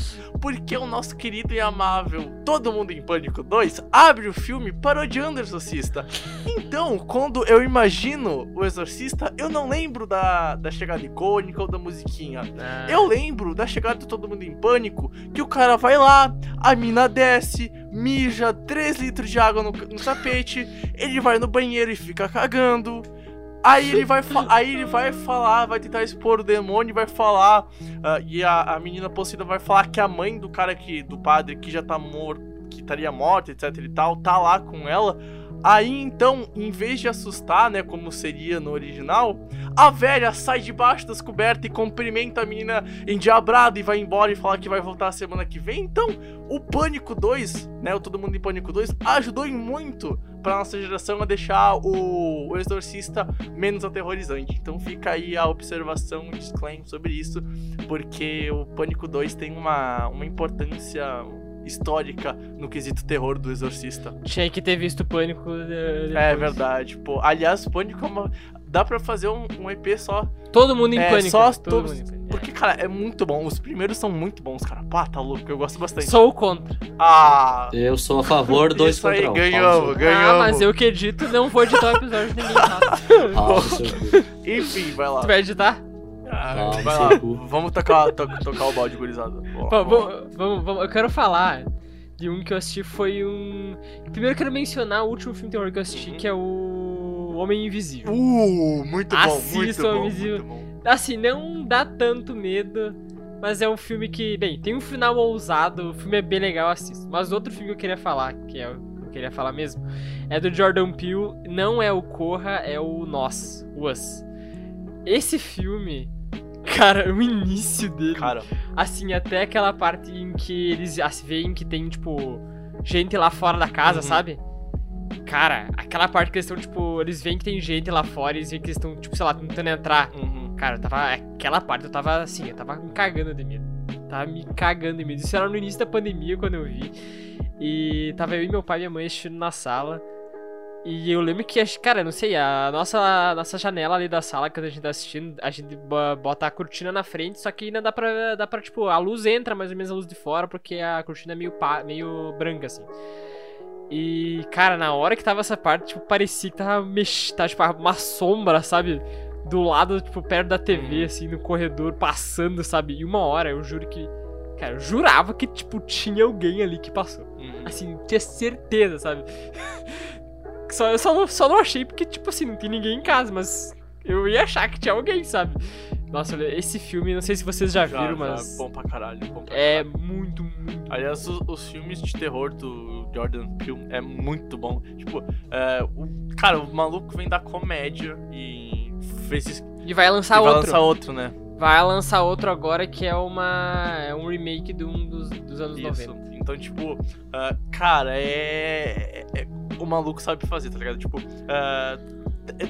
Porque o nosso querido e amável Todo Mundo em Pânico 2 abre o filme parodiando o Exorcista. Então, quando eu imagino o Exorcista, eu não lembro da, da chegada icônica ou da musiquinha. É. Eu lembro da chegada de Todo Mundo em Pânico, que o cara vai lá, a mina desce, mija 3 litros de água no, no tapete, ele vai no banheiro e fica cagando. Aí ele vai, aí ele vai falar, vai tentar expor o demônio, vai falar. Uh, e a, a menina possuída vai falar que a mãe do cara que. do padre que já tá morto, que estaria morta, etc e tal, tá lá com ela. Aí então, em vez de assustar, né, como seria no original, a velha sai debaixo das cobertas e cumprimenta a menina endiabrada e vai embora e fala que vai voltar semana que vem. Então, o Pânico 2, né, o Todo Mundo em Pânico 2, ajudou em muito para nossa geração a deixar o, o Exorcista menos aterrorizante. Então fica aí a observação, um disclaimer sobre isso, porque o Pânico 2 tem uma, uma importância histórica no quesito terror do Exorcista. Tinha que ter visto Pânico. Depois. É verdade, pô. Aliás, Pânico é uma. Dá pra fazer um, um EP só. Todo mundo em é, pânico. Só todo todos. Porque, cara, é muito bom. Os primeiros são muito bons, cara. Pá, tá louco. Eu gosto bastante. Sou contra. Ah. Eu sou a favor, dois Isso aí, contra um. Ganhamos, ganhamos. Ah, mas eu que edito não vou editar o episódio de ninguém, tá? ah, Enfim, vai lá. Tu vai editar? Ah, vai lá, vamos tocar, to, tocar o balde, gurizada. Vamos, vamos, vamos, eu quero falar de um que eu assisti foi um. Primeiro eu quero mencionar o último filme terror que eu assisti, uhum. que é o Homem Invisível. Uh, muito bom, Assista muito bom, Invisível. Muito bom. Assim, não dá tanto medo, mas é um filme que, bem, tem um final ousado, o filme é bem legal, assisto. Mas outro filme que eu queria falar, que é o que eu queria falar mesmo, é do Jordan Peele, não é o Corra, é o Nós, o Us. Esse filme Cara, o início dele. Cara. Assim, até aquela parte em que eles veem que tem, tipo, gente lá fora da casa, uhum. sabe? Cara, aquela parte que eles estão, tipo, eles veem que tem gente lá fora, eles veem que eles estão, tipo, sei lá, tentando entrar. Uhum. Cara, eu tava. Aquela parte eu tava assim, eu tava me cagando de medo. Tava me cagando de medo. Isso era no início da pandemia quando eu vi. E tava eu e meu pai e minha mãe assistindo na sala. E eu lembro que, cara, não sei, a nossa, a nossa janela ali da sala, quando a gente tá assistindo, a gente bota a cortina na frente, só que ainda dá pra, dá pra tipo, a luz entra mais ou menos a luz de fora, porque a cortina é meio, pá, meio branca, assim. E, cara, na hora que tava essa parte, tipo, parecia que tava tipo, uma sombra, sabe? Do lado, tipo, perto da TV, uhum. assim, no corredor, passando, sabe? E uma hora, eu juro que. Cara, eu jurava que, tipo, tinha alguém ali que passou. Uhum. Assim, tinha certeza, sabe? Só, eu só não, só não achei porque, tipo assim, não tem ninguém em casa, mas eu ia achar que tinha alguém, sabe? Nossa, esse filme, não sei se vocês já, já viram, mas. É bom pra caralho, bom pra É caralho. muito, muito. Aliás, os, os, filmes de terror do Jordan Peele é muito bom. Tipo, é, o, cara, o maluco vem da comédia e fez. E vai lançar e outro. Vai lançar outro, né? Vai lançar outro agora que é uma. É um remake de um dos, dos anos Isso. 90. Então, tipo, uh, cara, é, é, O maluco sabe fazer, tá ligado? Tipo, uh,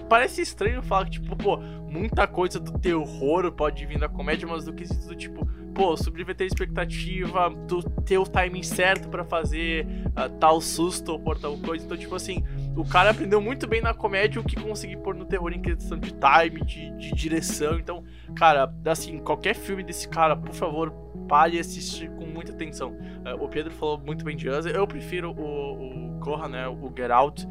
parece estranho falar que, tipo, pô, muita coisa do terror pode vir da comédia, mas do quesito do tipo, pô, subverter a expectativa, tu ter o timing certo para fazer uh, tal susto ou por tal coisa. Então, tipo assim, o cara aprendeu muito bem na comédia o que conseguir pôr no terror em questão de time, de, de direção. Então, cara, assim, qualquer filme desse cara, por favor, pare e assiste com muita atenção. Uh, o Pedro falou muito bem de Us. Eu prefiro o, o Corra, né? O Get Out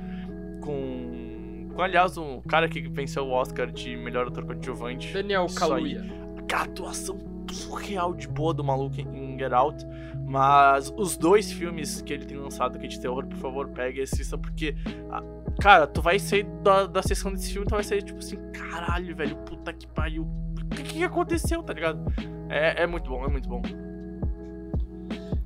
com com, aliás, o cara que venceu o Oscar de melhor ator coadjuvante. Daniel. Kaluuya. A atuação surreal de boa do maluco em Get Out. Mas os dois filmes que ele tem lançado aqui de terror, por favor, pegue e assista, porque. ah, Cara, tu vai sair da, da sessão desse filme, tu vai sair tipo assim, caralho, velho, puta que pariu. O que, que aconteceu, tá ligado? É, é muito bom, é muito bom.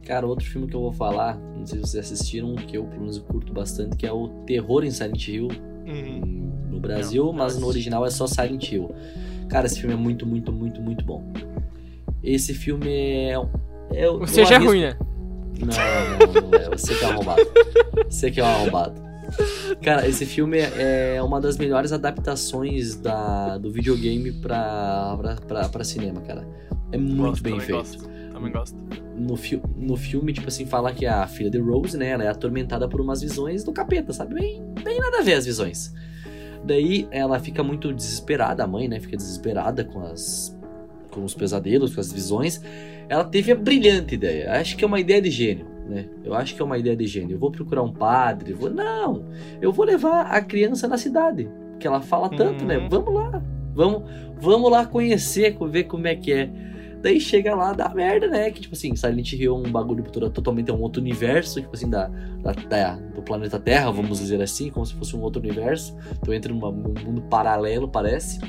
Cara, outro filme que eu vou falar, não sei se vocês assistiram, que eu pelo menos curto bastante, que é o Terror em Silent Hill, Uhum. no Brasil, Não, não mas no original é só Silent Hill. Cara, esse filme é muito, muito, muito, muito bom. Esse filme é. é Ou seja, é ruim, né? Não, não, não é. Você que é arrombado. Você que é um arrombado. Cara, esse filme é uma das melhores adaptações da, do videogame pra, pra, pra, pra cinema, cara. É muito Gosto, bem também feito. Gosto, também gosto. No, fi no filme, tipo assim, fala que a filha de Rose, né, ela é atormentada por umas visões do capeta, sabe? Bem, bem nada a ver as visões. Daí ela fica muito desesperada, a mãe, né, fica desesperada com as com os pesadelos, com as visões. Ela teve a brilhante ideia. Acho que é uma ideia de gênio, né? Eu acho que é uma ideia de gênio. Eu vou procurar um padre, vou não. Eu vou levar a criança na cidade, que ela fala tanto, né? Uhum. Vamos lá. Vamos, vamos lá conhecer, ver como é que é. Daí chega lá, dá merda, né? Que, tipo assim, Silent Hill é um bagulho totalmente é um outro universo, tipo assim, da, da, da- do planeta Terra, vamos dizer assim, como se fosse um outro universo. Tu entra num mundo paralelo, parece.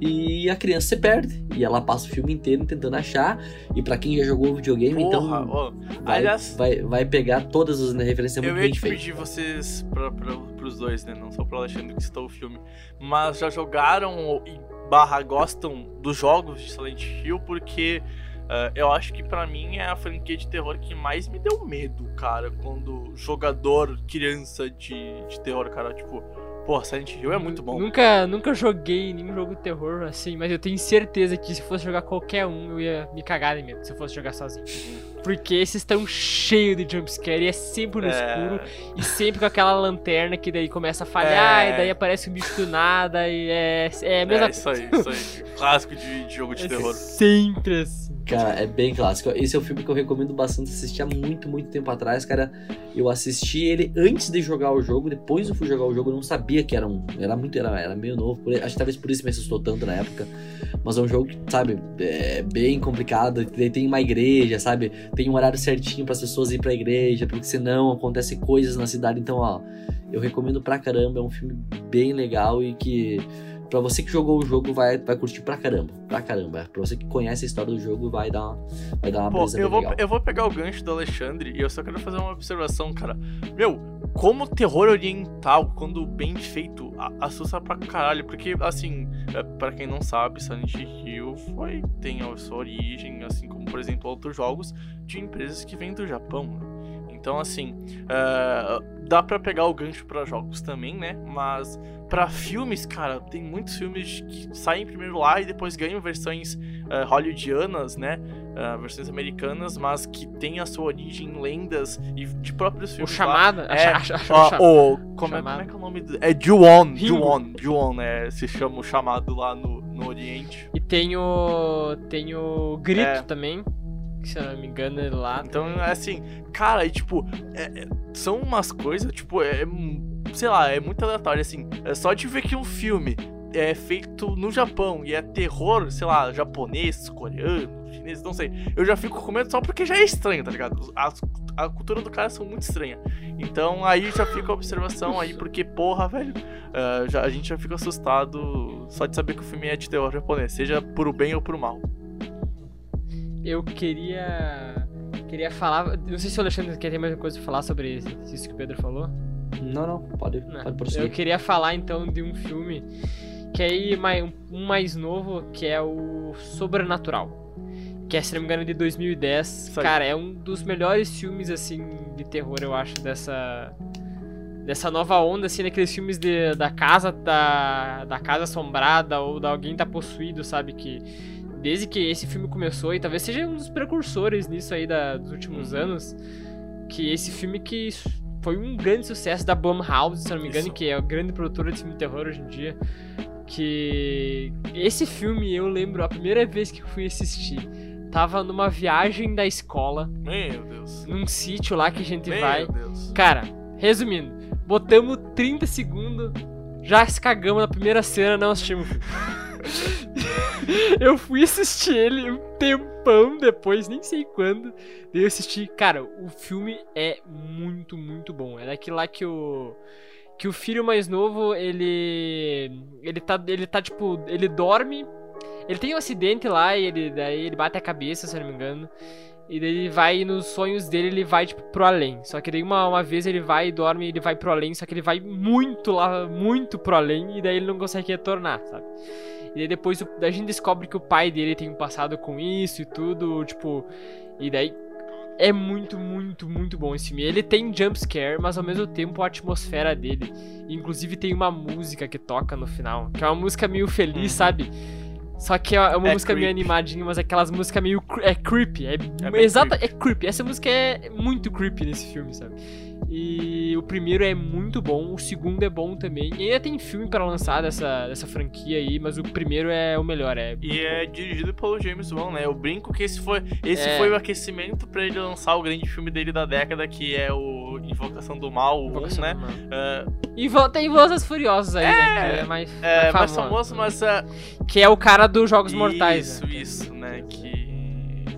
E a criança se perde. E ela passa o filme inteiro tentando achar. E pra quem já jogou o videogame, Porra, então ó, vai, aliás- vai, vai pegar todas as referências eu muito ia bem te feitas. pedir vocês pra, pra, pros dois, né? Não só pro Alexandre que citou o filme. Mas já jogaram barra gostam dos jogos de Silent Hill, porque ah, eu acho que pra mim é a franquia de terror que mais me deu medo, cara. Quando jogador, criança de, de terror, cara, tipo, pô, Silent Hill é muito bom. Nunca, nunca joguei nenhum jogo de terror assim, mas eu tenho certeza que se fosse jogar qualquer um, eu ia me cagar de medo se eu fosse jogar sozinho. Porque esses estão cheios de jumpscare e é sempre no É, escuro e sempre com aquela lanterna que daí começa a falhar É. e daí aparece um bicho do nada e é, é mesma é isso aí, isso aí. Clássico de, de jogo de É terror. Sempre assim. Cara, é bem clássico. Esse é o filme que eu recomendo bastante assistir há muito, muito tempo atrás, cara. Eu assisti ele antes de jogar o jogo, depois eu fui jogar o jogo, eu não sabia que era um. Era muito, era, era meio novo. por- acho que talvez por isso me assustou tanto na época. Mas é um jogo que, sabe, é bem complicado. Tem uma igreja, sabe? Tem um horário certinho para as pessoas ir pra igreja, porque senão acontecem coisas na cidade. Então, ó, eu recomendo pra caramba. É um filme bem legal e que. Pra você que jogou o jogo, vai, vai curtir pra caramba. Pra caramba. Pra você que conhece a história do jogo, vai dar uma, vai dar uma Pô, eu vou, legal. eu vou pegar o gancho do Alexandre e eu só quero fazer uma observação, cara. Meu, como terror oriental, quando bem feito, assusta pra caralho. Porque, assim, é, pra quem não sabe, Silent Hill foi, tem a sua origem, assim como, por exemplo, outros jogos de empresas que vêm do Japão. né? Então, assim, é, dá pra pegar o gancho pra jogos também, né? Mas pra filmes, cara, tem muitos filmes que saem primeiro lá e depois ganham versões é, hollywoodianas, né? ah, versões americanas, mas que tem a sua origem em lendas e de próprios O filmes. chamada? É, acha- acha- Ó, acha- o, como, é, como é que é o nome do. É Ju-On. Ju-On, Ju-On, né? Se chama o chamado lá no, no Oriente. E tem o. Tem o Grito É. também. Que se eu não me engano é lá. Então, é assim, cara, e tipo, é- é- são umas coisas, tipo, é. Sei lá, é muito aleatório, assim. É só de ver que um filme é feito no Japão e é terror, sei lá, japonês, coreano, chinês, não sei. Eu já fico com medo só porque já é estranho, tá ligado? As- a cultura do cara são muito estranha. Então aí já fica a observação aí, porque, porra, velho, ah, já, a gente já fica assustado só de saber que o filme é de terror japonês, seja pro bem ou pro mal. Eu queria. Queria falar. Não sei se o Alexandre quer ter mais coisa pra falar sobre isso que o Pedro falou. Não, não, pode, Não. pode Eu prosseguir. queria falar então de um filme que é aí mai- um mais novo, que é o Sobrenatural. Que é, se não me engano, de 2010. Isso aí. Cara, é um dos melhores filmes, assim, de terror, eu acho, dessa. Dessa nova onda, assim, daqueles filmes de, da casa da, da casa assombrada ou da alguém tá possuído, sabe? Que desde que esse filme começou, e talvez seja um dos precursores nisso aí da, dos últimos Uhum. anos, que esse filme que foi um grande sucesso da Blumhouse, se não me engano, Isso. que é a grande produtora de filme de terror hoje em dia. Que esse filme eu lembro a primeira vez que eu fui assistir. Tava numa viagem da escola, Meu Deus. num sítio lá que a gente Meu vai. Deus. Cara, resumindo, Botamos 30 segundos, já se cagamos na primeira cena, não assistimos. eu fui assistir ele um tempão depois, nem sei quando. Daí eu assisti. Cara, o filme é muito, muito bom. É daquele lá que o. Que o filho mais novo, ele. Ele tá. Ele tá, tipo. Ele dorme. Ele tem um acidente lá e ele, daí ele bate a cabeça, se eu não me engano. E daí ele vai, nos sonhos dele, ele vai, tipo, pro além. Só que daí uma, uma vez ele vai e dorme ele vai pro além, só que ele vai muito lá, muito pro além, e daí ele não consegue retornar, sabe? E daí depois o- a gente descobre que o pai dele tem um passado com isso e tudo, tipo. E daí é muito, muito, muito bom esse filme. Ele tem jumpscare, mas ao mesmo tempo a atmosfera dele. Inclusive tem uma música que toca no final, que é uma música meio feliz, Uhum. sabe? Só que é uma É música meio animadinha, mas aquelas músicas meio. É creepy. É, É exata, é creepy. Essa música é muito creepy nesse filme, sabe? E o primeiro é muito bom, o segundo é bom também. E ainda tem filme pra lançar dessa, dessa franquia aí, mas o primeiro é o melhor. É E é dirigido pelo James Wan, né? Eu brinco que esse foi, esse É. foi o aquecimento pra ele lançar o grande filme dele da década, que é o Invocação do Mal, o 1, Invocação né? Mal. É, E tem Vozes Furiosas aí, né? Que é mais, é mais famoso. famoso, mas é, Que é o cara dos Jogos Mortais. Isso, né? isso, né? Que.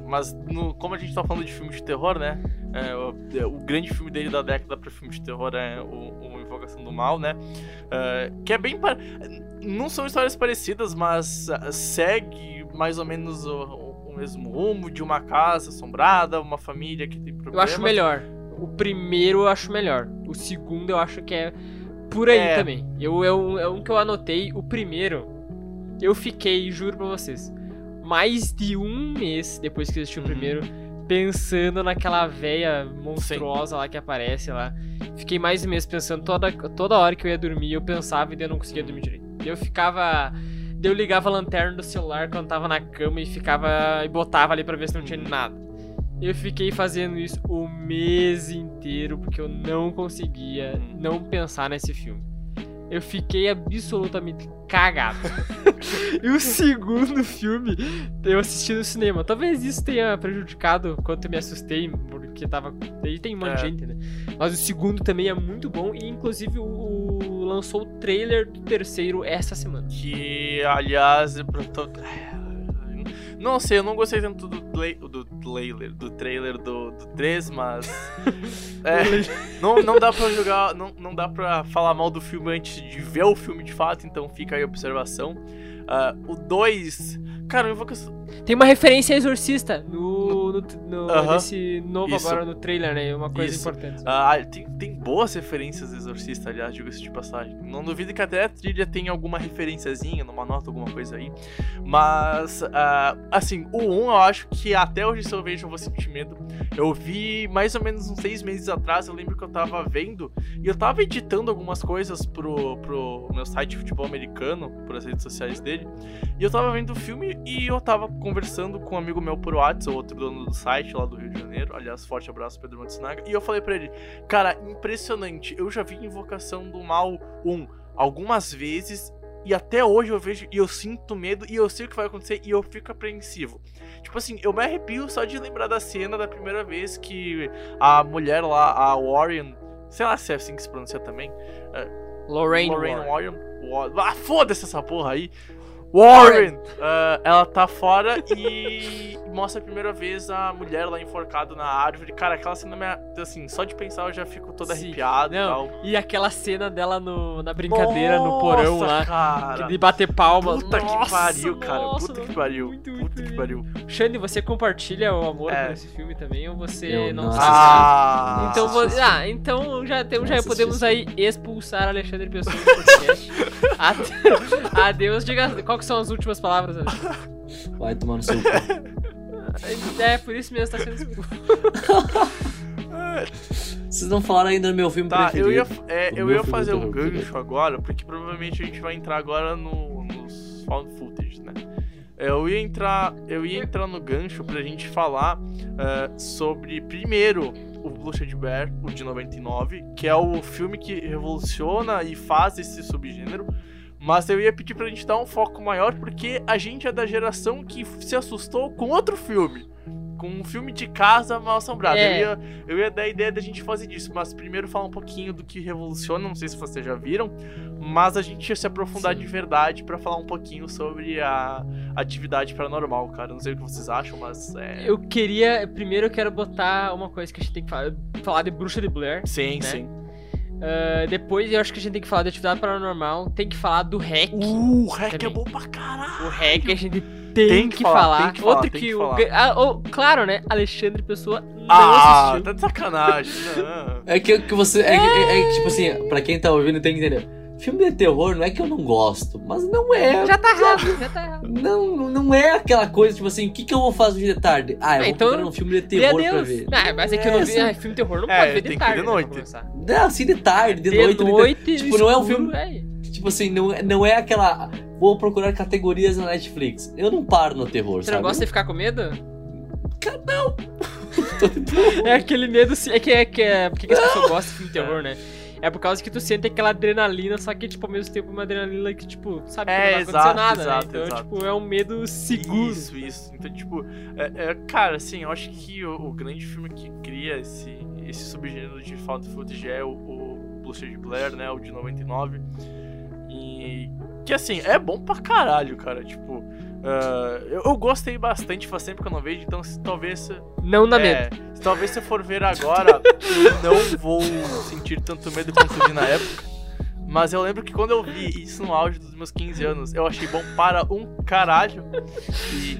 Mas no- como a gente tá falando de filme de terror, né? É, o, é, o grande filme dele da década pra filme de terror é o, o Invocação do Mal, né? É, que é bem. pa- Não são histórias parecidas, mas ah, segue mais ou menos o, o mesmo rumo de uma casa assombrada, uma família que tem problemas. Eu acho melhor. O primeiro eu acho melhor. O segundo eu acho que é por aí É. também. Eu, eu, é um que eu anotei. O primeiro, eu fiquei, juro pra vocês, mais de um mês depois que eu assisti o Uhum. primeiro, pensando naquela véia monstruosa lá que aparece lá. Fiquei mais de um mês pensando toda, toda hora que eu ia dormir, eu pensava e eu não conseguia dormir direito. Eu ficava. Eu ligava a lanterna do celular quando tava na cama e ficava. e botava ali pra ver se não tinha nada. Eu fiquei fazendo isso o mês inteiro porque eu não conseguia Uhum. não pensar nesse filme. Eu fiquei absolutamente cagado. e o segundo filme eu assisti no cinema. Talvez isso tenha prejudicado quanto eu me assustei, porque tava. Aí tem um monte de É. gente, né? Mas o segundo também é muito bom e inclusive o, lançou o trailer do terceiro essa semana. Que, aliás, tô... Não sei, eu não gostei tanto do, play, do trailer, do trailer do, do 3, mas. é, não, não dá pra jogar. Não, não dá pra falar mal do filme antes de ver o filme de fato, então fica aí a observação. Ah, o 2. Cara, eu vou. Tem uma referência a Exorcista no, no, no- Aham. nesse novo Isso. agora no trailer, né? Uma coisa Isso. importante. Ah, tem, tem boas referências do Exorcista, aliás, diga-se de passagem. Não duvido que até a trilha tenha alguma referenciazinha, numa nota, alguma coisa aí. Mas, ah, assim, o 1 eu acho que até hoje, se eu vejo, eu vou sentir medo. Eu vi mais ou menos uns seis meses atrás, eu lembro que eu tava vendo, e eu tava editando algumas coisas pro, pro meu site de futebol americano, por as redes sociais dele. E eu tava vendo o filme e eu tava conversando com um amigo meu por WhatsApp, outro dono do site lá do Rio de Janeiro. Aliás, forte abraço, Pedro Matsunaga. E eu falei pra ele, cara, impressionante. Eu já vi Invocação do Mal 1 algumas vezes. E até hoje eu vejo e eu sinto medo e eu sei o que vai acontecer e eu fico apreensivo. Tipo assim, eu me arrepio só de lembrar da cena da primeira vez que a mulher lá, a Warren, sei lá se é assim que se pronuncia também, Lorraine, Lorraine Warren. Warren. Wa- Ah, foda-se essa porra aí. Warren! Ah, ela tá fora e mostra a primeira vez a mulher lá enforcada na árvore. Cara, aquela cena, me- assim, só de pensar eu já fico todo Sim. arrepiado e tal. E aquela cena dela no, na brincadeira no porão Nossa, lá. Cara. De bater palmas. Puta Nossa, que pariu, cara. nossa, Puta que pariu. muito, Puta muito que pariu. Xande, você compartilha o amor É. por esse filme também ou você Eu não não assiste? Ah! Então, assisti vo- esse ah, então já, temos, já podemos aí expulsar Alexandre Pessoa do podcast. Ade- Adeus, diga qual que são as últimas palavras. Alexandre? Vai tomar no seu cu. É, por isso mesmo tá sendo expulso. Vocês não falaram ainda do meu filme Tá, eu preferido. ia, é, eu ia fazer um terror preferido. gancho agora, porque provavelmente a gente vai entrar agora no, nos found footage, né? Eu ia entrar, eu ia entrar no gancho pra gente falar eh, sobre primeiro o Blue Shade Bear, o de 99, que é o filme que revoluciona e faz esse subgênero. Mas eu ia pedir pra gente dar um foco maior, porque a gente é da geração que se assustou com outro filme. com um filme de casa mal assombrado. É. Eu, ia, eu ia dar a ideia da gente fazer disso, mas primeiro falar um pouquinho do que revoluciona, não sei se vocês já viram, mas a gente ia se aprofundar Sim. de verdade pra falar um pouquinho sobre a atividade paranormal, cara. Não sei o que vocês acham, mas é. Eu queria. Primeiro eu quero botar uma coisa que a gente tem que falar. Falar de Bruxa de Blair. Sim, né? sim. Ah, depois eu acho que a gente tem que falar de atividade paranormal. Tem que falar do REC. Uh, o REC é Também. bom pra caralho. O REC a gente tem, Tem que, que falar, falar. tem que falar, Outro tem que, que o. falar. Ah, oh, claro, né? Alexandre Pessoa não Ah, assistiu. tá de sacanagem. Não. É que, que você. É, é, é que, tipo assim, pra quem tá ouvindo tem que entender. Filme de terror não é que eu não gosto, mas não é. Já tá errado, já tá errado. Não, não é aquela coisa, tipo assim, o que, que eu vou fazer de tarde? Ah, eu Ah, vou então, procurar um filme de terror pra ver. Ah, mas é que eu não vi. Essa- Ah, filme de terror não É, pode ver tem de tarde. de né, noite. começar. Não, assim de tarde, de, De noite. de- noite, Tipo, não é um filme- é. Tipo assim, não, é- não é aquela. Vou procurar categorias na Netflix. Eu não paro no terror, Você sabe? não gosta de ficar com medo? Não! É aquele medo. assim- É que é. Que é por que que as pessoas gostam de filme de terror, né? É por causa que tu sente aquela adrenalina, só que, tipo, ao mesmo tempo uma adrenalina que, tipo, sabe que É, não vai exato, acontecer nada, exato, né? Então, exato. tipo, é um medo seguro. Isso, isso. Então, tipo, é, é, cara, assim, eu acho que o, o grande filme que cria esse, esse subgênero de found footage é o, o de Blair, né? O de 99. E. Que assim, é bom pra caralho, cara. Tipo, ah, eu, eu gostei bastante, faz tempo que eu não vejo, então se, talvez. Não dá é, medo. se talvez se eu for ver agora, eu não vou sentir tanto medo quanto eu vi na época. Mas eu lembro que quando eu vi isso no auge dos meus 15 anos, eu achei bom para um caralho.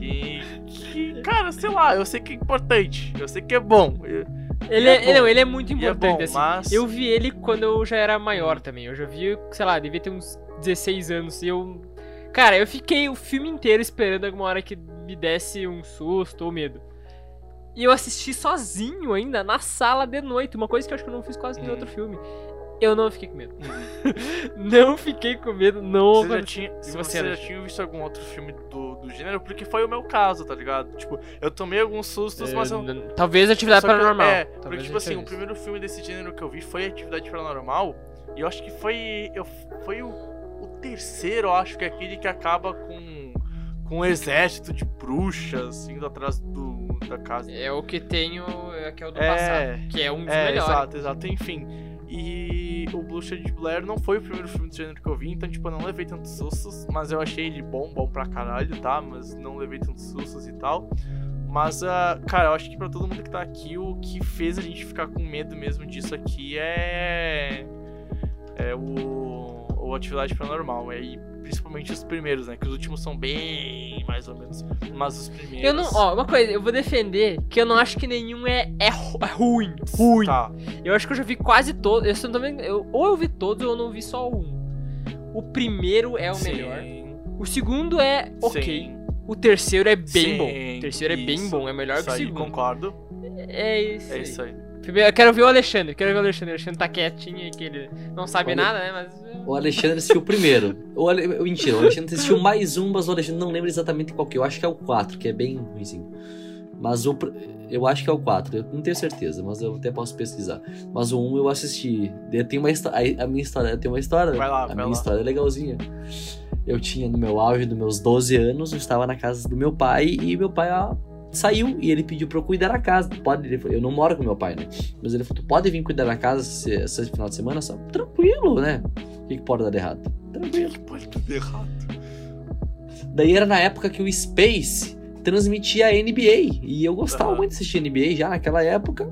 E, que, cara, sei lá, eu sei que é importante. Eu sei que é bom. Eu- Ele é é, bom. não, ele é muito é importante, bom, assim. mas. Eu vi ele quando eu já era maior também. Eu já vi, sei lá, devia ter uns 16 anos. E eu. Cara, eu fiquei o filme inteiro esperando alguma hora que me desse um susto ou medo. E eu assisti sozinho ainda, na sala de noite. Uma coisa que eu acho que eu não fiz quase nenhum Hum. outro filme. Eu não fiquei com medo. Hum. não fiquei com medo, não. Você já tinha, se você, você já tinha visto algum outro filme do, do gênero, porque foi o meu caso, tá ligado? Tipo, eu tomei alguns sustos, mas eu. N- Talvez atividade que eu- paranormal. É, Talvez porque, tipo assim, o primeiro filme desse gênero que eu vi foi Atividade Paranormal. E eu acho que foi. Eu, foi o terceiro, eu acho que é aquele que acaba com. Com um exército de bruxas indo atrás do, da casa. É o que tenho, é que é o do É, passado. Que é um dos É, melhores. exato, exato. Enfim. E o Bruxa de Blair não foi o primeiro filme do gênero que eu vi, então, tipo, eu não levei tantos sustos, mas eu achei ele bom, bom pra caralho, tá? Mas não levei tantos sustos e tal. Mas, ah, cara, eu acho que pra todo mundo que tá aqui, o que fez a gente ficar com medo mesmo disso aqui é. É o. o Atividade Paranormal. É, e principalmente os primeiros, né? Que os últimos são bem mais ou menos. Mas os primeiros. Eu não, ó, uma coisa, eu vou defender que eu não acho que nenhum é, é, é ruim. Ruim. Tá. Eu acho que eu já vi quase todos. Eu, vendo- eu- ou eu vi todos ou eu não vi só um. O primeiro é o Sim, melhor. O segundo é ok. sim, O terceiro é bem Sim, bom. O terceiro é bem isso. bom, é melhor Isso que o aí, segundo. concordo. É isso. É aí. isso aí. Primeiro, eu quero ver o Alexandre. Quero ver o Alexandre. O Alexandre tá quietinho aí, que ele não sabe nada, né? Mas. O Alexandre assistiu o primeiro. O Ale... Mentira, o Alexandre assistiu mais um, mas o Alexandre não lembra exatamente qual que é. Eu acho que é o 4, que é bem ruimzinho. Mas o. Eu acho que é o 4, eu não tenho certeza, mas eu até posso pesquisar. Mas o 1 eu assisti. Eu tenho uma história. A minha história. Tem uma história. Vai lá, a vai minha lá. história é legalzinha. Eu tinha no meu auge dos meus 12 anos, eu estava na casa do meu pai e meu pai ó, saiu e ele pediu pra eu cuidar da casa. Pode, ele falou, eu não moro com meu pai, né? Mas ele falou: Tu pode vir cuidar da casa esse, esse final de semana? Só, tranquilo, né? O que, que pode dar de errado? Tranquilo. que pode tudo errado? Daí era na época que o Space transmitia a NBA. E eu gostava Aham. muito de assistir NBA já naquela época.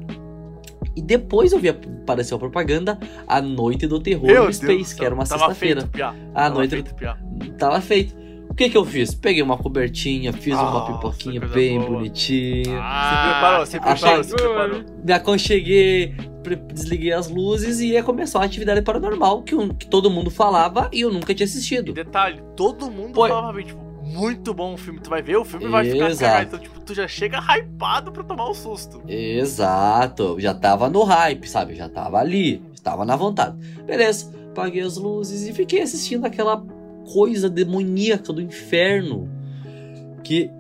E depois eu vi apareceu a propaganda A Noite do Terror Meu no Deus Space, do que era uma sexta-feira. A Tava noite feito, piá. tava feito. O que que eu fiz? Peguei uma cobertinha, fiz uma Nossa, pipoquinha bem boa. bonitinha. Se preparou, se achei- preparou, se preparou. Me aconcheguei, desliguei as luzes e ia começar a atividade paranormal que, um- que todo mundo falava e eu nunca tinha E assistido. detalhe, todo mundo Foi. falava bem, tipo, muito bom o filme. Tu vai ver, o filme vai ficar Exato. cagado. Então, tipo, tu já chega hypado pra tomar o susto. Exato, já tava no hype, sabe? Já tava ali, estava na vontade. Beleza, apaguei as luzes e fiquei assistindo aquela coisa demoníaca do inferno. Que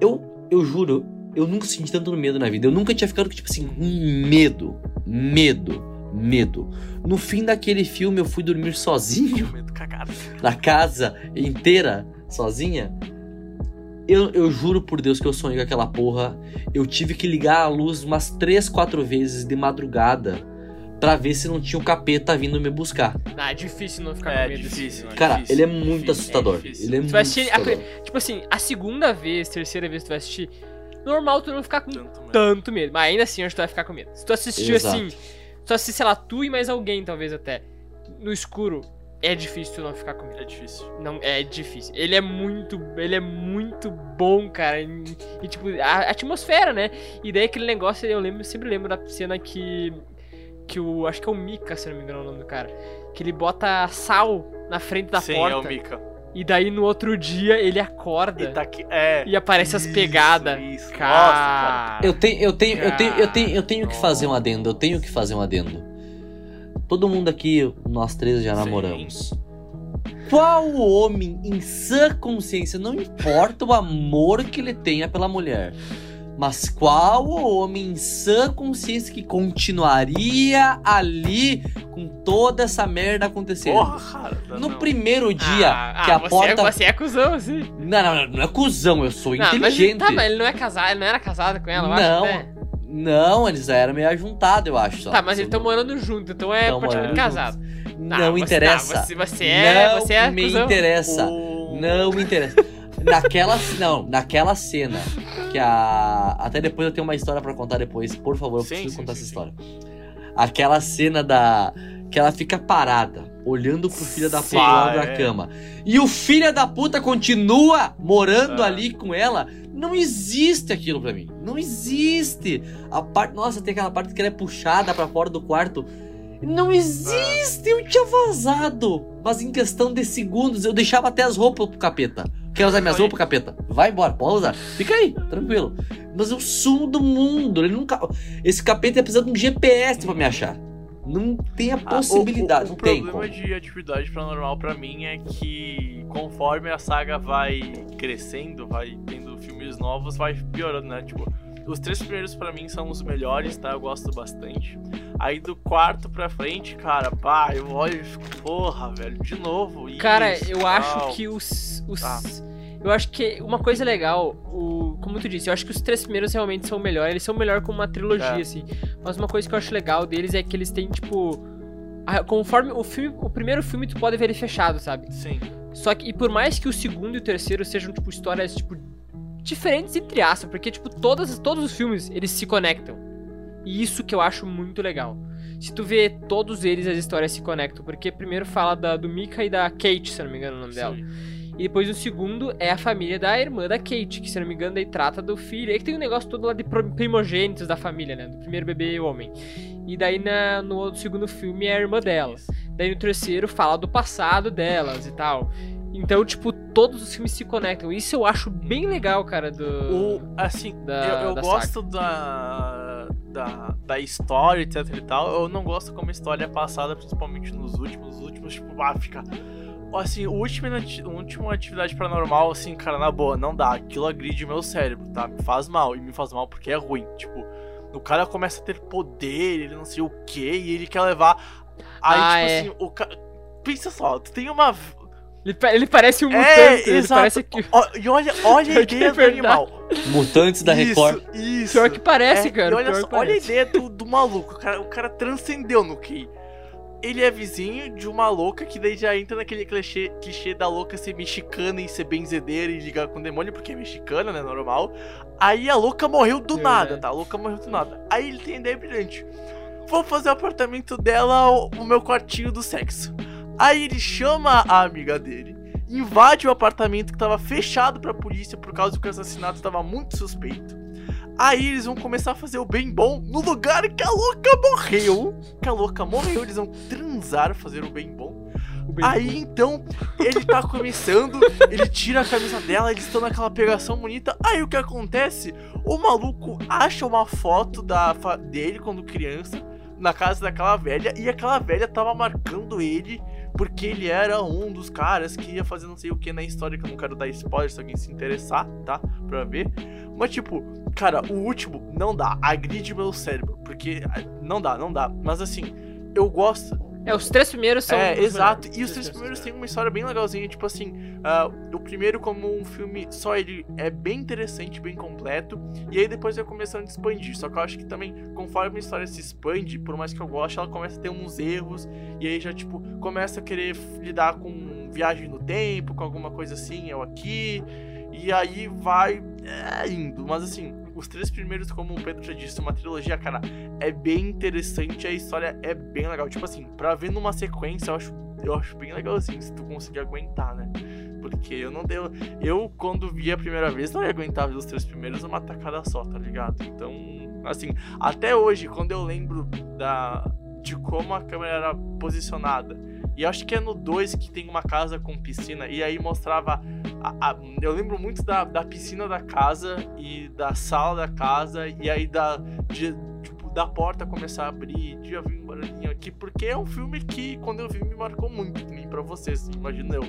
eu, eu juro, eu nunca senti tanto medo na vida. Eu nunca tinha ficado, tipo assim, medo, medo, medo. No fim daquele filme eu fui dormir sozinho Medo cagado. na casa inteira, sozinha. Eu, eu juro por Deus que eu sonhei com aquela porra. Eu tive que ligar a luz umas 3, 4 vezes de madrugada pra ver se não tinha o capeta vindo me buscar. Ah, é difícil não ficar É com medo desse difícil, filme, Cara, difícil, ele é muito difícil, assustador. é difícil. ele é Tu muito vai assistir a- assustador. Tipo assim, a segunda vez, terceira vez que tu vai assistir, normal tu não ficar com Tanto mesmo. tanto medo. Mas ainda assim, acho que tu vai ficar com medo. Se tu assistiu Exato. assim, se tu assistir, sei lá, tu e mais alguém, talvez até, no escuro, é difícil tu não ficar com medo. É difícil. Não, é difícil. Ele é muito, ele é muito bom, cara. E, e, tipo, a, a atmosfera, né? E daí aquele negócio, eu lembro, sempre lembro da cena que que o, acho que é o Mika, se não me engano é o nome do cara, que ele bota sal na frente da Sim, porta. é o Mika. E daí no outro dia ele acorda E e, tá aqui. É. aparece as Isso, pegadas. isso. Nossa, Cara. Eu tenho, eu tenho, eu tenho, eu tenho, eu tenho que Cara, fazer um adendo. Eu tenho que fazer um adendo. Todo mundo aqui, nós três já Sim. namoramos. Qual homem em sã consciência, não importa o amor que ele tenha pela mulher, mas qual homem em sã consciência que continuaria ali com toda essa merda acontecendo? Porra, no não. primeiro dia Ah, que ah, a você porta. É, você é cuzão, assim. Não, não, não, não é cuzão, eu sou Não, mas- inteligente. tá, mas ele não é casado, ele não era casado com ela, eu acho, Não, né? Não, eles já eram meio ajuntados, eu acho. Só. Tá, mas eles estão morando junto, então é praticamente casado. Não Tá, você- interessa. tá, você, você é, não você é me cuzão. interessa. O- Não me interessa. Naquela, não, naquela cena que a até depois eu tenho uma história pra contar depois, por favor, eu Sim, preciso sim, contar sim, essa história. Aquela cena da que ela fica parada, olhando pro filho da puta lá da Ah, é. cama. E o filho da puta continua morando Ah. ali com ela. Não existe aquilo pra mim. Não existe. A parte, nossa, tem aquela parte que ela é puxada pra fora do quarto. Não existe. Eu tinha vazado. Mas em questão de segundos, eu deixava até as roupas pro capeta. Quer usar minhas roupas, capeta? Vai embora, pode usar. Fica aí, tranquilo. Mas eu sumo do mundo. Ele nunca. Esse capeta ia precisar de um GPS pra me achar. Não tem a Ah, o- possibilidade. O, o, problema como. de atividade paranormal pra mim é que conforme a saga vai crescendo, vai tendo filmes novos, vai piorando, né? Tipo, os três primeiros pra mim são os melhores, tá? Eu gosto bastante. Aí do quarto pra frente, cara, pá, eu olho e fico, porra, velho, de novo. Cara, isso, eu tal. acho que os. os Tá. Eu acho que uma coisa legal, o, como tu disse, eu acho que os três primeiros realmente são melhores. Eles são melhor como uma trilogia, É. assim. Mas uma coisa que eu acho legal deles é que eles têm, tipo. a- Conforme o filme. O primeiro filme tu pode ver ele fechado, sabe? Sim. Só que, e por mais que o segundo e o terceiro sejam, tipo, histórias, tipo, diferentes entre aspas, porque, tipo, todas, todos os filmes, eles se conectam. E isso que eu acho muito legal. Se tu vê todos eles, as histórias se conectam, porque primeiro fala da, do Mika e da Kate, se não me engano o nome dela. sim. E depois o segundo é a família da irmã da Kate, que se não me engano daí trata do filho. Aí que tem um negócio todo lá de primogênitos da família, né? Do primeiro bebê homem. E daí na, no segundo filme é a irmã dela. Daí no terceiro fala do passado delas e tal. Então, tipo, todos os filmes se conectam. Isso eu acho bem legal, cara, do. O, assim, da- eu, eu da gosto da, da, da história, etc e tal. Eu não gosto como a história é passada, principalmente nos últimos. Os últimos, tipo, ah, fica. Assim, o último, o último atividade paranormal, assim, cara, na boa, não dá. Aquilo agride meu cérebro, tá? Me faz mal. E me faz mal porque é ruim. Tipo, o cara começa a ter poder, ele não sei o que, e ele quer levar. Aí, Ah, tipo é. assim, o cara. Pensa só, tu tem uma. Ele, pa- ele parece um É, mutante. ele exato. parece que. Ó, e olha, olha a que é ideia do animal. Mutantes da Record. Isso, isso. Pior que parece, É, cara. E olha, só, que olha a parece. ideia do, do maluco. O cara, o cara transcendeu no QI. Ele é vizinho de uma louca que daí já entra naquele clichê, clichê da louca ser mexicana e ser benzedeira e ligar com o demônio, porque é mexicana, né? Normal. Aí a louca morreu do Verdade. nada, tá? A louca morreu do nada. Aí ele tem a ideia brilhante. Vou fazer o apartamento dela o, o meu quartinho do sexo. Aí ele chama a amiga dele, invade o apartamento que tava fechado pra polícia por causa que o assassinato tava muito suspeito. Aí eles vão começar a fazer o bem bom no lugar que a louca morreu. Que a louca morreu, eles vão transar, fazer o bem bom. O bem- Aí então, ele tá começando, ele tira a camisa dela, eles estão naquela pegação bonita. Aí o que acontece? O maluco acha uma foto da dele quando criança na casa daquela velha e aquela velha tava marcando ele porque ele era um dos caras que ia fazer não sei o que na história que eu não quero dar spoiler se alguém se interessar, tá? Pra ver. Mas tipo, cara, o último não dá, agride meu cérebro, porque ah, não dá, não dá. Mas assim, eu gosto É, os três primeiros são. É, exato. melhores. E os três primeiros têm uma história bem legalzinha. Tipo assim, ah, o primeiro, como um filme só ele é bem interessante, bem completo. E aí depois vai começando a expandir. Só que eu acho que também, conforme a história se expande, por mais que eu goste, ela começa a ter uns erros. E aí já, tipo, começa a querer lidar com viagem no tempo, com alguma coisa assim, ou aqui. E aí vai é, indo. Mas assim, os três primeiros, como o Pedro já disse, uma trilogia, cara, é bem interessante, a história é bem legal. Tipo assim, pra ver numa sequência, eu acho, eu acho bem legalzinho se tu conseguir aguentar, né? Porque eu não deu. Eu, quando vi a primeira vez, não ia aguentar ver os três primeiros numa tacada só, tá ligado? Então, assim, até hoje, quando eu lembro da, de como a câmera era posicionada. E acho que é no 2 que tem uma casa com piscina. E aí mostrava. a- a- eu lembro muito da, da piscina da casa e da sala da casa. E aí da. de- tipo, da porta começar a abrir. De ouvir um barulhinho aqui. Porque é um filme que, quando eu vi, me marcou muito. Nem pra vocês, imagino eu.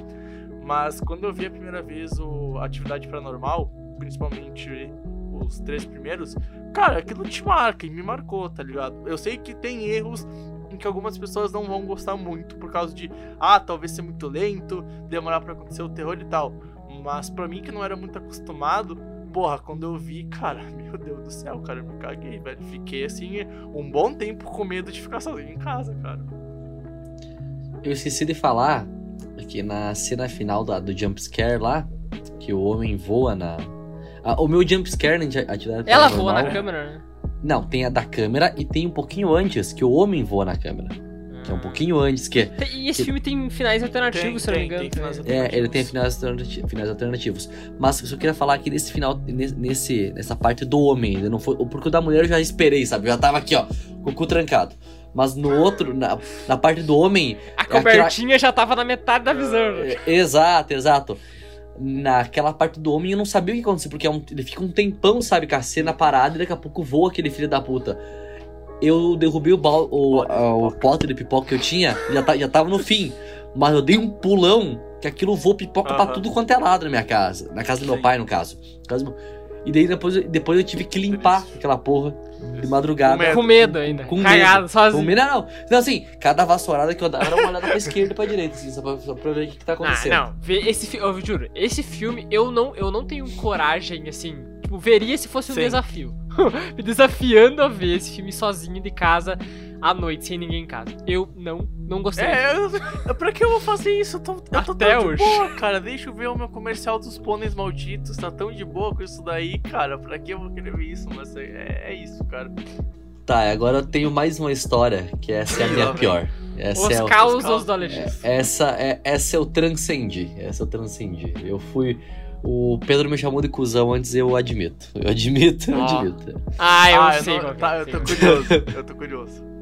Mas quando eu vi a primeira vez o Atividade Paranormal, principalmente os três primeiros, cara, aquilo te marca e me marcou, tá ligado? Eu sei que tem erros em que algumas pessoas não vão gostar muito por causa de, ah, talvez ser muito lento, demorar pra acontecer o terror e tal. Mas pra mim que não era muito acostumado, porra, quando eu vi, cara, meu Deus do céu, cara, eu me caguei, velho. Fiquei assim um bom tempo com medo de ficar sozinho em casa, cara. Eu esqueci de falar que na cena final da, do jumpscare lá, que o homem voa na. Ah, o meu jumpscare na atividade Ela voa na câmera, né? Não, tem a da câmera e tem um pouquinho antes, que o homem voa na câmera. Que é um pouquinho antes, que Tem- E esse que- filme tem finais alternativos, Tem, se eu não me tem, engano. tem finais também. É, ele tem finais, alternati- finais alternativos. Mas eu só queria falar que nesse final, nesse- nessa parte do homem, ainda não foi. Porque o da mulher eu já esperei, sabe? Eu já tava aqui, ó, com o cu trancado. Mas no outro, na, na parte do homem. A cobertinha já tava na metade da visão. é, exato, exato. Naquela parte do homem eu não sabia o que aconteceu, porque é um- ele fica um tempão, sabe, com a cena parada e daqui a pouco voa aquele filho da puta. Eu derrubei o, bal, o, o pipoca. pote de pipoca que eu tinha, já, tá, já tava no fim. Mas eu dei um pulão que aquilo voou pipoca pra Aham. tudo quanto é lado na minha casa. Na casa do meu Sim. pai, no caso. Casa do- E daí depois, eu- depois eu tive que limpar Triste. aquela porra de madrugada. Com medo. Com medo ainda. Com Cagado, medo. sozinho. Com medo, não, não. Então, assim, cada vassourada que eu dava era uma olhada pra esquerda e pra direita, assim, só pra, só pra ver o que, que tá Ah, acontecendo. não. Vê esse eu juro, esse filme eu não, eu não tenho coragem, assim. Tipo, veria se fosse um Sim. desafio. Me desafiando a ver esse filme sozinho de casa à noite, sem ninguém em casa. Eu não, não gostei. É, eu, pra que eu vou fazer isso? Eu tô, eu tô Até tão hoje. de boa, cara. Deixa eu ver o meu comercial dos pôneis malditos. Tá tão de boa com isso daí, cara. Pra que eu vou querer ver isso? Mas é, é isso, cara. Tá, agora eu tenho mais uma história, que essa é a minha pior. Essa Os é, o- causos do Alexandre. essa, é, essa eu transcendi. Essa eu transcendi. Eu fui. O Pedro me chamou de cuzão antes, eu admito. Eu admito, eu Ah. admito. Ah, eu Ah, sei não- qual que é, tá, eu tô é. curioso. Eu tô curioso.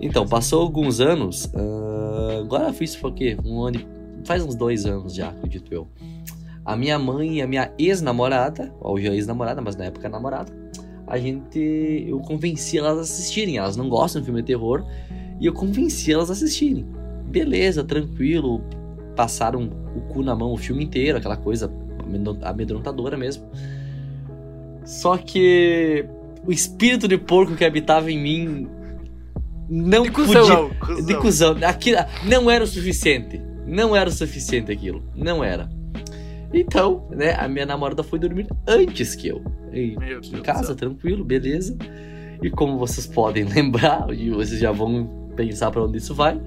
Então, passou alguns anos. ah, agora fiz foi o quê? Um ano. Faz uns dois anos já, acredito eu. A minha mãe e a minha ex-namorada, hoje é ex-namorada, mas na época namorada, a gente. Eu convenci elas a assistirem. Elas não gostam de filme de terror. E eu convenci elas a assistirem. Beleza, tranquilo. Passaram o cu na mão o filme inteiro, aquela coisa amedron- amedrontadora mesmo. Só que o espírito de porco que habitava em mim não De cuzão. podia Cuzão, cuzão. de cuzão. Aquilo não era o suficiente. Não era o suficiente aquilo. Não era. Então, né, a minha namorada foi dormir antes que eu. Em do casa, tranquilo, beleza. E como vocês podem lembrar, e vocês já vão pensar pra onde isso vai,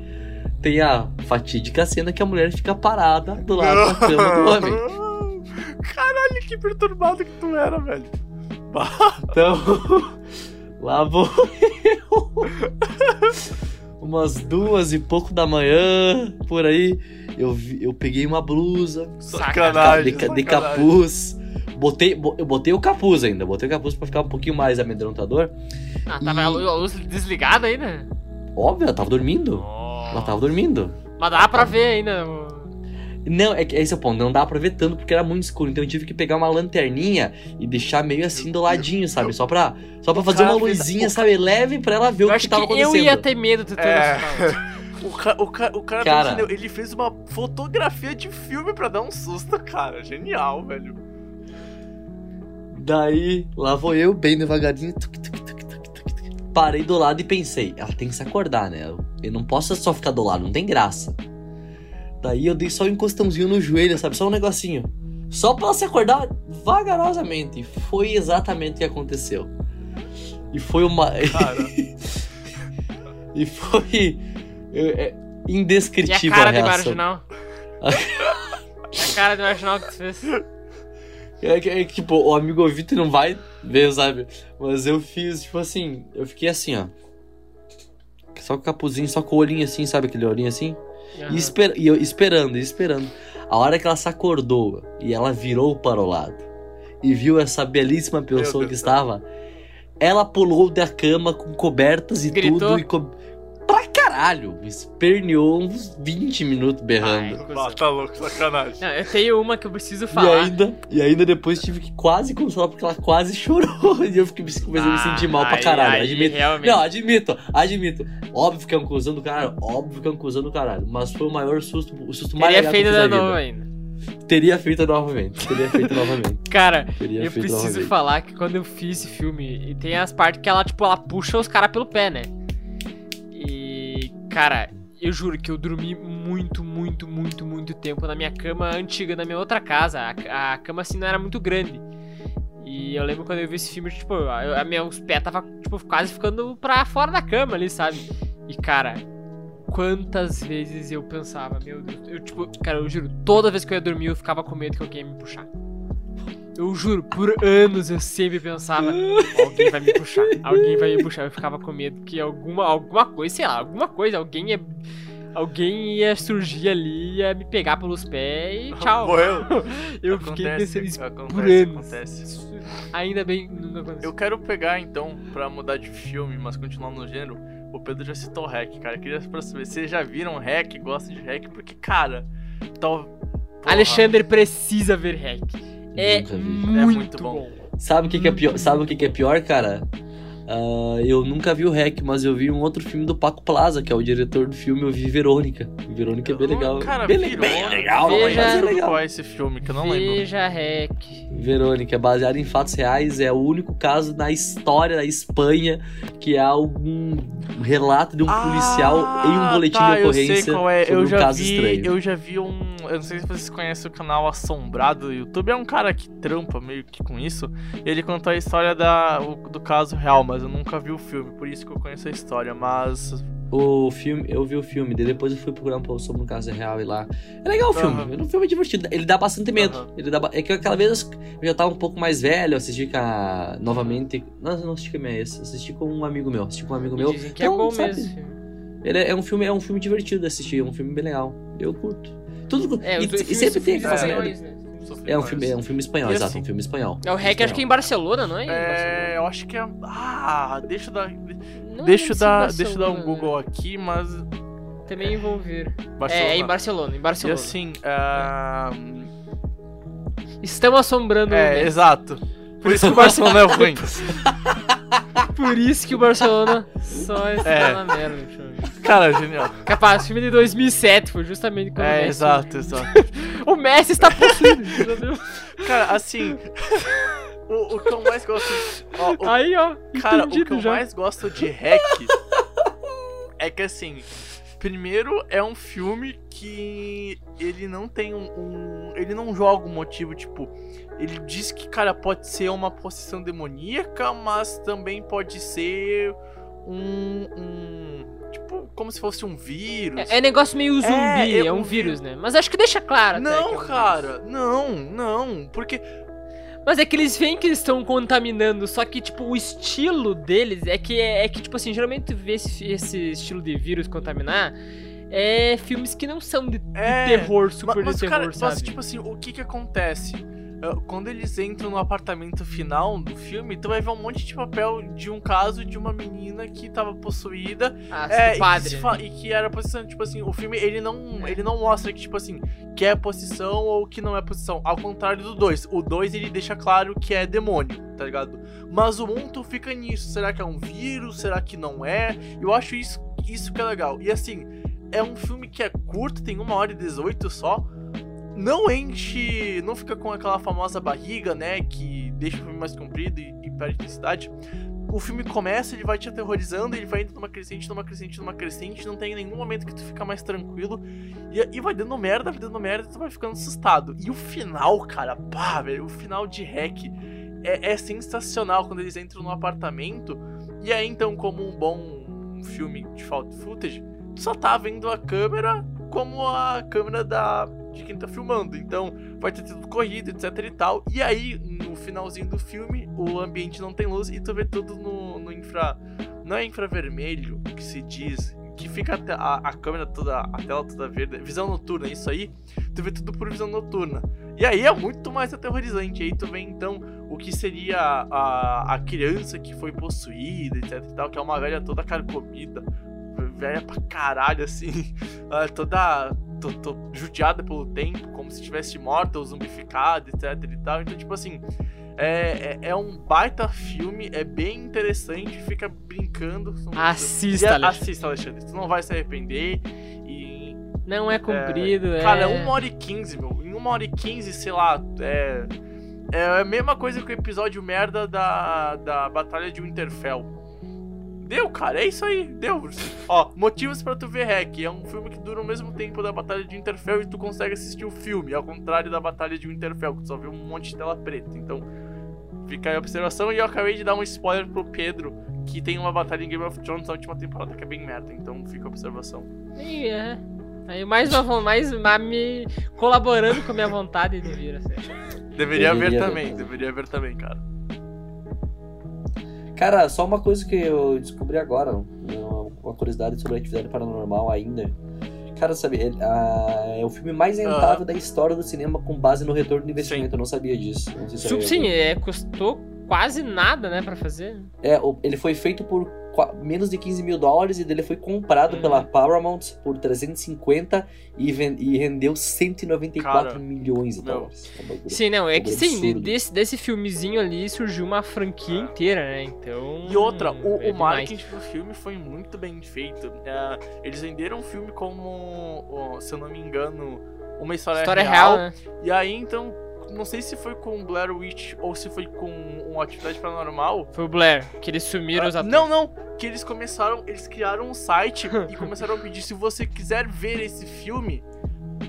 tem a fatídica cena que a mulher fica parada do lado da cama do homem. Caralho, que perturbado que tu era, velho. Então, lá vou eu. Umas duas e pouco da manhã, por aí, eu, eu peguei uma blusa, ca- Sacanagem. de, de capuz. Botei, bo- eu botei o capuz ainda, botei o capuz pra ficar um pouquinho mais amedrontador. Ah, tava a lu- a luz desligada ainda? Óbvio, ela tava dormindo. Ela tava dormindo. Mas dá pra ver ainda. Não, é que esse é o ponto, não dá tanto porque era muito escuro. Então eu tive que pegar uma lanterninha e deixar meio assim do ladinho, sabe? Só pra, só pra fazer uma cara luzinha, sabe? Leve pra ela ver Eu o que tava que acontecendo. eu ia ter medo de ter É. O, ca o, ca o cara, Cara. entendeu? ele fez uma fotografia de filme pra dar um susto, cara. Genial, velho. Daí, lá vou eu, bem devagarinho. tuc, tuc, tuc, tuc, tuc, tuc. parei do lado e pensei, ela tem que se acordar, né? Eu não posso só ficar do lado, não tem graça. Daí eu dei só um encostãozinho no joelho, sabe? Só um negocinho. Só pra ela se acordar vagarosamente. E foi exatamente o que aconteceu. E foi uma. E foi. é, E indescritível a cara a reação. marginal? a cara do marginal que tu fez. É que, é tipo, o amigo Vitor não vai ver, sabe? Mas eu fiz, tipo assim, eu fiquei assim, ó. Só com o capuzinho, só com o olhinho assim, sabe aquele olhinho assim? Aham. E, esper- e eu esperando, e esperando. A hora que ela se acordou e ela virou para o lado e viu essa belíssima pessoa que estava, ela pulou da cama com cobertas e Gritou? tudo e. pra caralho, esperneou uns 20 minutos berrando. Ai. ah, tá louco, sacanagem. Não, eu tenho uma que eu preciso E falar. ainda, e ainda depois tive que quase consolar porque ela quase chorou. E eu fiquei, comecei a me sentir mal pra Ah, caralho. aí admito. realmente. Não, admito, admito. Óbvio que é um cuzão do caralho. Óbvio que é um cuzão do caralho. Mas foi o maior susto, o susto mais Teria legal que eu feito fiz da na vida. novo ainda. Teria feito novamente. Teria feito novamente. Cara, Teria eu preciso novamente. falar que quando eu fiz esse filme, e tem as partes que ela, tipo, ela puxa os caras pelo pé, né? Cara, eu juro que eu dormi muito, muito, muito, muito tempo na minha cama antiga, na minha outra casa. A, a cama, assim, não era muito grande. E eu lembro quando eu vi esse filme, tipo, eu, a meus pés tava, tipo, quase ficando pra fora da cama ali, sabe? E, cara, quantas vezes eu pensava, meu Deus, eu, tipo, cara, eu juro, toda vez que eu ia dormir eu ficava com medo que alguém ia me puxar. Eu juro, por anos eu sempre pensava, alguém vai me puxar, alguém vai me puxar. Eu ficava com medo que alguma, alguma coisa, sei lá, alguma coisa, alguém ia. Alguém ia surgir ali, ia me pegar pelos pés e tchau. Morreu. Eu fiquei Acontece, pensando isso por acontece, anos. acontece. Ainda bem que nunca aconteceu. Eu quero pegar então, pra mudar de filme, mas continuar no gênero. O Pedro já citou Hack, cara. Eu queria pra saber, vocês já viram Hack, gostam de Hack? Porque, cara, tal. porra, Alexandre precisa ver Hack. É muito, muito bom. bom. Sabe o que, que é pior? Sabe o que, que é pior, cara? Ah, eu nunca vi o Rec, mas eu vi um outro filme do Paco Plaza, que é o diretor do filme. Eu vi Verônica. Verônica é bem legal. Cara, bem, virou, bem legal, Veja- mas é Veja legal. qual é esse filme que eu não lembro. Veja Hack. Verônica, é baseado em fatos reais, é o único caso na história da Espanha que há algum relato de um policial em um boletim tá, de ocorrência Eu sei qual é. Eu um já caso vi, estranho. eu já vi um. Eu não sei se vocês conhecem o canal Assombrado do YouTube. É um cara que trampa meio que com isso. E ele contou a história da, do caso real, mas eu nunca vi o filme, por isso que eu conheço a história. Mas. O filme, eu vi o filme, daí depois eu fui procurar um pouco sobre um caso real e lá. É legal o filme, é um filme divertido. Ele dá bastante medo. Aham. Ele dá, ba- é que aquela vez eu já tava um pouco mais velho, eu assisti com a, novamente. Não, não assisti com a minha ex, assisti com um amigo meu. Assisti com um amigo meu. Dizem que é Então, bom sabe, mesmo. esse filme. Ele é, é um filme, é um filme divertido de assistir, é um filme bem legal. Eu curto. Tudo, É, e, e sempre tem é, merda. espanhóis, né? É um filme, é um filme espanhol, E exato, assim, um filme espanhol. É o Hack, acho que é em Barcelona, não é? É, eu acho que é. Ah, deixa eu dar. Não deixa, se dar deixa eu dar um Google aqui, mas. Também vou ver. Barcelona. É, é em Barcelona, em E Barcelona. assim. ah, Estão assombrando o é, exato. Por isso que o Barcelona é ruim. Por isso que o Barcelona só está É. na merda, deixa eu ver. Cara, genial. Capaz, filme de 2007, foi justamente quando o É, Messi... exato, exato. O Messi está possuído, entendeu? Cara, assim. O, o que eu mais gosto. ó, o- Aí, ó, cara, o que eu já. mais gosto de hack é que assim. Primeiro é um filme que ele não tem um, um- Ele não joga um motivo, tipo. Ele diz que, cara, pode ser uma possessão demoníaca, mas também pode ser um. um tipo, como se fosse um vírus. É, é negócio meio zumbi, É, é, é um um vírus, né? Mas acho que deixa claro até é Não, um cara, não, não. Porque. Mas é que eles veem que eles estão contaminando, só que, tipo, o estilo deles é que, é, é que tipo assim, geralmente tu vê esse, esse estilo de vírus contaminar é filmes que não são de, É, terror, super Ma- mas, de terror, cara, sabe? mas, tipo assim, o que que acontece? Ah, Quando eles entram no apartamento final do filme, tu vai ver um monte de papel de um caso de uma menina que tava possuída ah, é, e, padre. que se né? e que era possessão. Tipo assim, o filme ele não, É. ele não mostra que, tipo assim, que é possessão ou que não é possessão. Ao contrário do 2. O 2 ele deixa claro que é demônio, tá ligado? Mas o 1 um, tu fica nisso. Será que é um vírus? Será que não é? Eu acho isso, isso que é legal. E assim, é um filme que é curto, tem uma hora e 18 só. Não enche. Não fica com aquela famosa barriga, né? Que deixa o filme mais comprido e, e perde intensidade. o filme começa, ele vai te aterrorizando, ele vai indo numa crescente, numa crescente, numa crescente, não tem nenhum momento que tu fica mais tranquilo. E, e vai dando merda, vai dando merda, tu vai ficando assustado. E o final, cara, pá, velho, o final de Hack é, é sensacional quando eles entram no apartamento. E aí, então, como um bom filme de found footage, tu só tá vendo a câmera como a câmera da, de quem tá filmando. Então, vai ter tudo corrido, etc e tal. E aí, no finalzinho do filme, o ambiente não tem luz e tu vê tudo no, no infra. Não é infravermelho que se diz. Que fica a, a, a câmera toda, a tela toda verde. Visão noturna, isso aí. Tu vê tudo por visão noturna. E aí é muito mais aterrorizante. Aí tu vê então o que seria a, a criança que foi possuída, etc e tal, que é uma velha toda carcomida, velha pra caralho, assim, toda tô, tô judiada pelo tempo, como se estivesse morta ou zumbificada, etc e tal. Então, tipo assim, é, é, é, um baita filme, é bem interessante, fica brincando. Assista, e, Alexandre. Assista, Alexandre. Tu não vai se arrepender. E. Não é comprido, é. Cara, é uma hora e quinze, meu. Em uma hora e quinze, sei lá, é. É a mesma coisa que o episódio merda da, da Batalha de Winterfell. Deu, cara, é isso aí, deu. Ó, motivos para tu ver Hack. É um filme que dura o mesmo tempo da Batalha de Winterfell e tu consegue assistir o filme, ao contrário da Batalha de Winterfell, que tu só viu um monte de tela preta. Então, fica aí a observação. E eu acabei de dar um spoiler pro Pedro, que tem uma batalha em Game of Thrones na última temporada que é bem merda. Então, fica a observação. Sim, é. Aí mais uma mais me colaborando com a minha vontade de vir, assim. Deveria, deveria ver também, deveria ver também, cara. Cara, só uma coisa que eu descobri agora, uma curiosidade sobre a atividade paranormal ainda. Cara, sabe, é, a, é o filme mais rentável da história do cinema com base no retorno do investimento. Sim. Eu não sabia disso. Não se Sim, é, custou quase nada, né, pra fazer. É, ele foi feito por menos de 15 mil dólares e dele foi comprado uhum. pela Paramount por 350 e, e rendeu 194 Cara, milhões de dólares. É sim, não, é que sim, desse, desse filmezinho ali surgiu uma franquia inteira, né? Então. E outra, o, é o marketing do filme foi muito bem feito. É, eles venderam o filme como, se eu não me engano, uma história, história real. real né? E aí, então, não sei se foi com Blair Witch ou se foi com uma atividade paranormal. Foi o Blair, que eles sumiram ah, os atores. Não, não, que eles começaram, eles criaram um site e começaram a pedir se você quiser ver esse filme,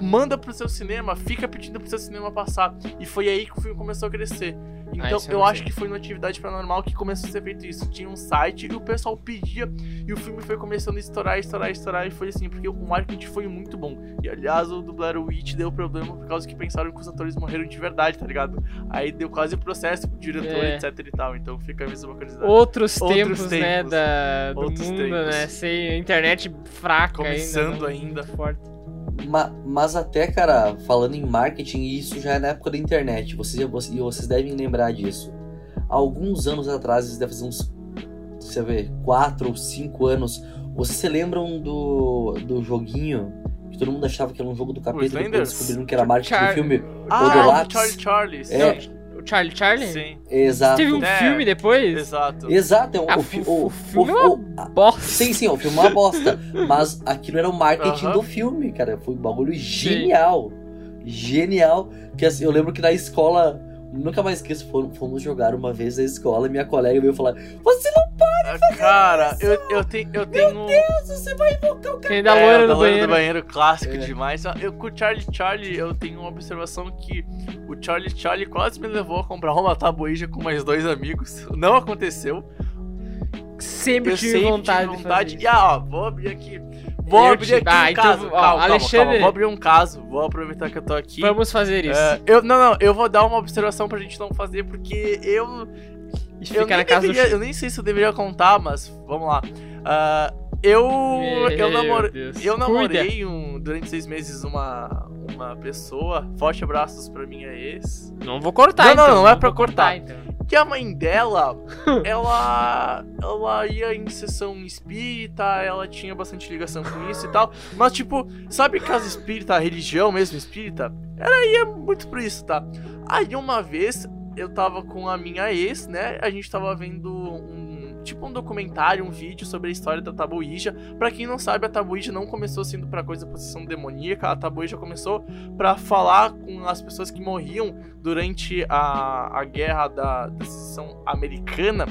manda pro seu cinema, fica pedindo pro seu cinema passar. E foi aí que o filme começou a crescer. Então, ah, eu acho que foi no Atividade Paranormal que começou a ser feito isso. Tinha um site e o pessoal pedia e o filme foi começando a estourar, estourar, estourar e foi assim, porque o marketing foi muito bom. E aliás, o do Blair Witch deu problema por causa que pensaram que os atores morreram de verdade, tá ligado? Aí deu quase processo pro diretor, é. etc e tal. Então fica a mesma curiosidade. Outros, Outros tempos, tempos, né, da, do Outros mundo, tempos. né? Sem internet fraca Começando ainda. ainda. Forte. Ma, mas até, cara, falando em marketing, isso já é na época da internet. Vocês, vocês devem lembrar disso. alguns anos atrás, deve fazer uns, você vê, 4 ou 5 anos. Vocês se lembram do, do joguinho que todo mundo achava que era um jogo do capeta, depois descobriram que era marketing Char... do filme Ah, o Charlie Charlie. É, o Charlie Charlie? Sim. Exato. Teve um é, filme depois? Exato. Exato. É um, ah, o, o, o, filme o, é uma bosta. Sim, sim, o filme é uma bosta. mas aquilo era o marketing uh -huh. do filme, cara. Foi um bagulho genial. Sim. Genial. Que assim, eu lembro que na escola Nunca mais esqueço, fomos jogar uma vez na escola e minha colega veio falar: Você não pode ah, fazer Cara, isso! Eu, eu, tenho, eu tenho. Meu Deus, você vai invocar o cara. Quem dá loira é, do banheiro. do banheiro, clássico é. demais. Eu com o Charlie Charlie, eu tenho uma observação que o Charlie Charlie quase me levou a comprar uma tabuija com mais dois amigos. Não aconteceu. Sempre eu tive sempre vontade, tive vontade. E ah, ó, vou abrir aqui. Vou eu abrir aqui ah, um então, caso. Ó, calma, Alexandre... calma, calma, Vou abrir um caso. Vou aproveitar que eu tô aqui. Vamos fazer isso. É, eu, não, não. Eu vou dar uma observação pra gente não fazer, porque eu... Eu nem, deveria, eu nem sei se eu deveria contar, mas vamos lá. Uh, eu, eu, namor, eu namorei um, durante seis meses uma, uma pessoa. Forte abraços pra minha ex. Não vou cortar, Não, então. não, não, é pra cortar. cortar então que a mãe dela, ela, ela ia em sessão espírita, ela tinha bastante ligação com isso e tal. Mas, tipo, sabe casa espírita, a religião mesmo espírita? Ela ia muito por isso, tá? Aí uma vez eu tava com a minha ex, né? A gente tava vendo um tipo um documentário, um vídeo sobre a história da Tabuija. Para quem não sabe, a Tabuija não começou sendo para coisa possessão demoníaca, a Tabuija começou para falar com as pessoas que morriam durante a, a guerra da, da seção americana.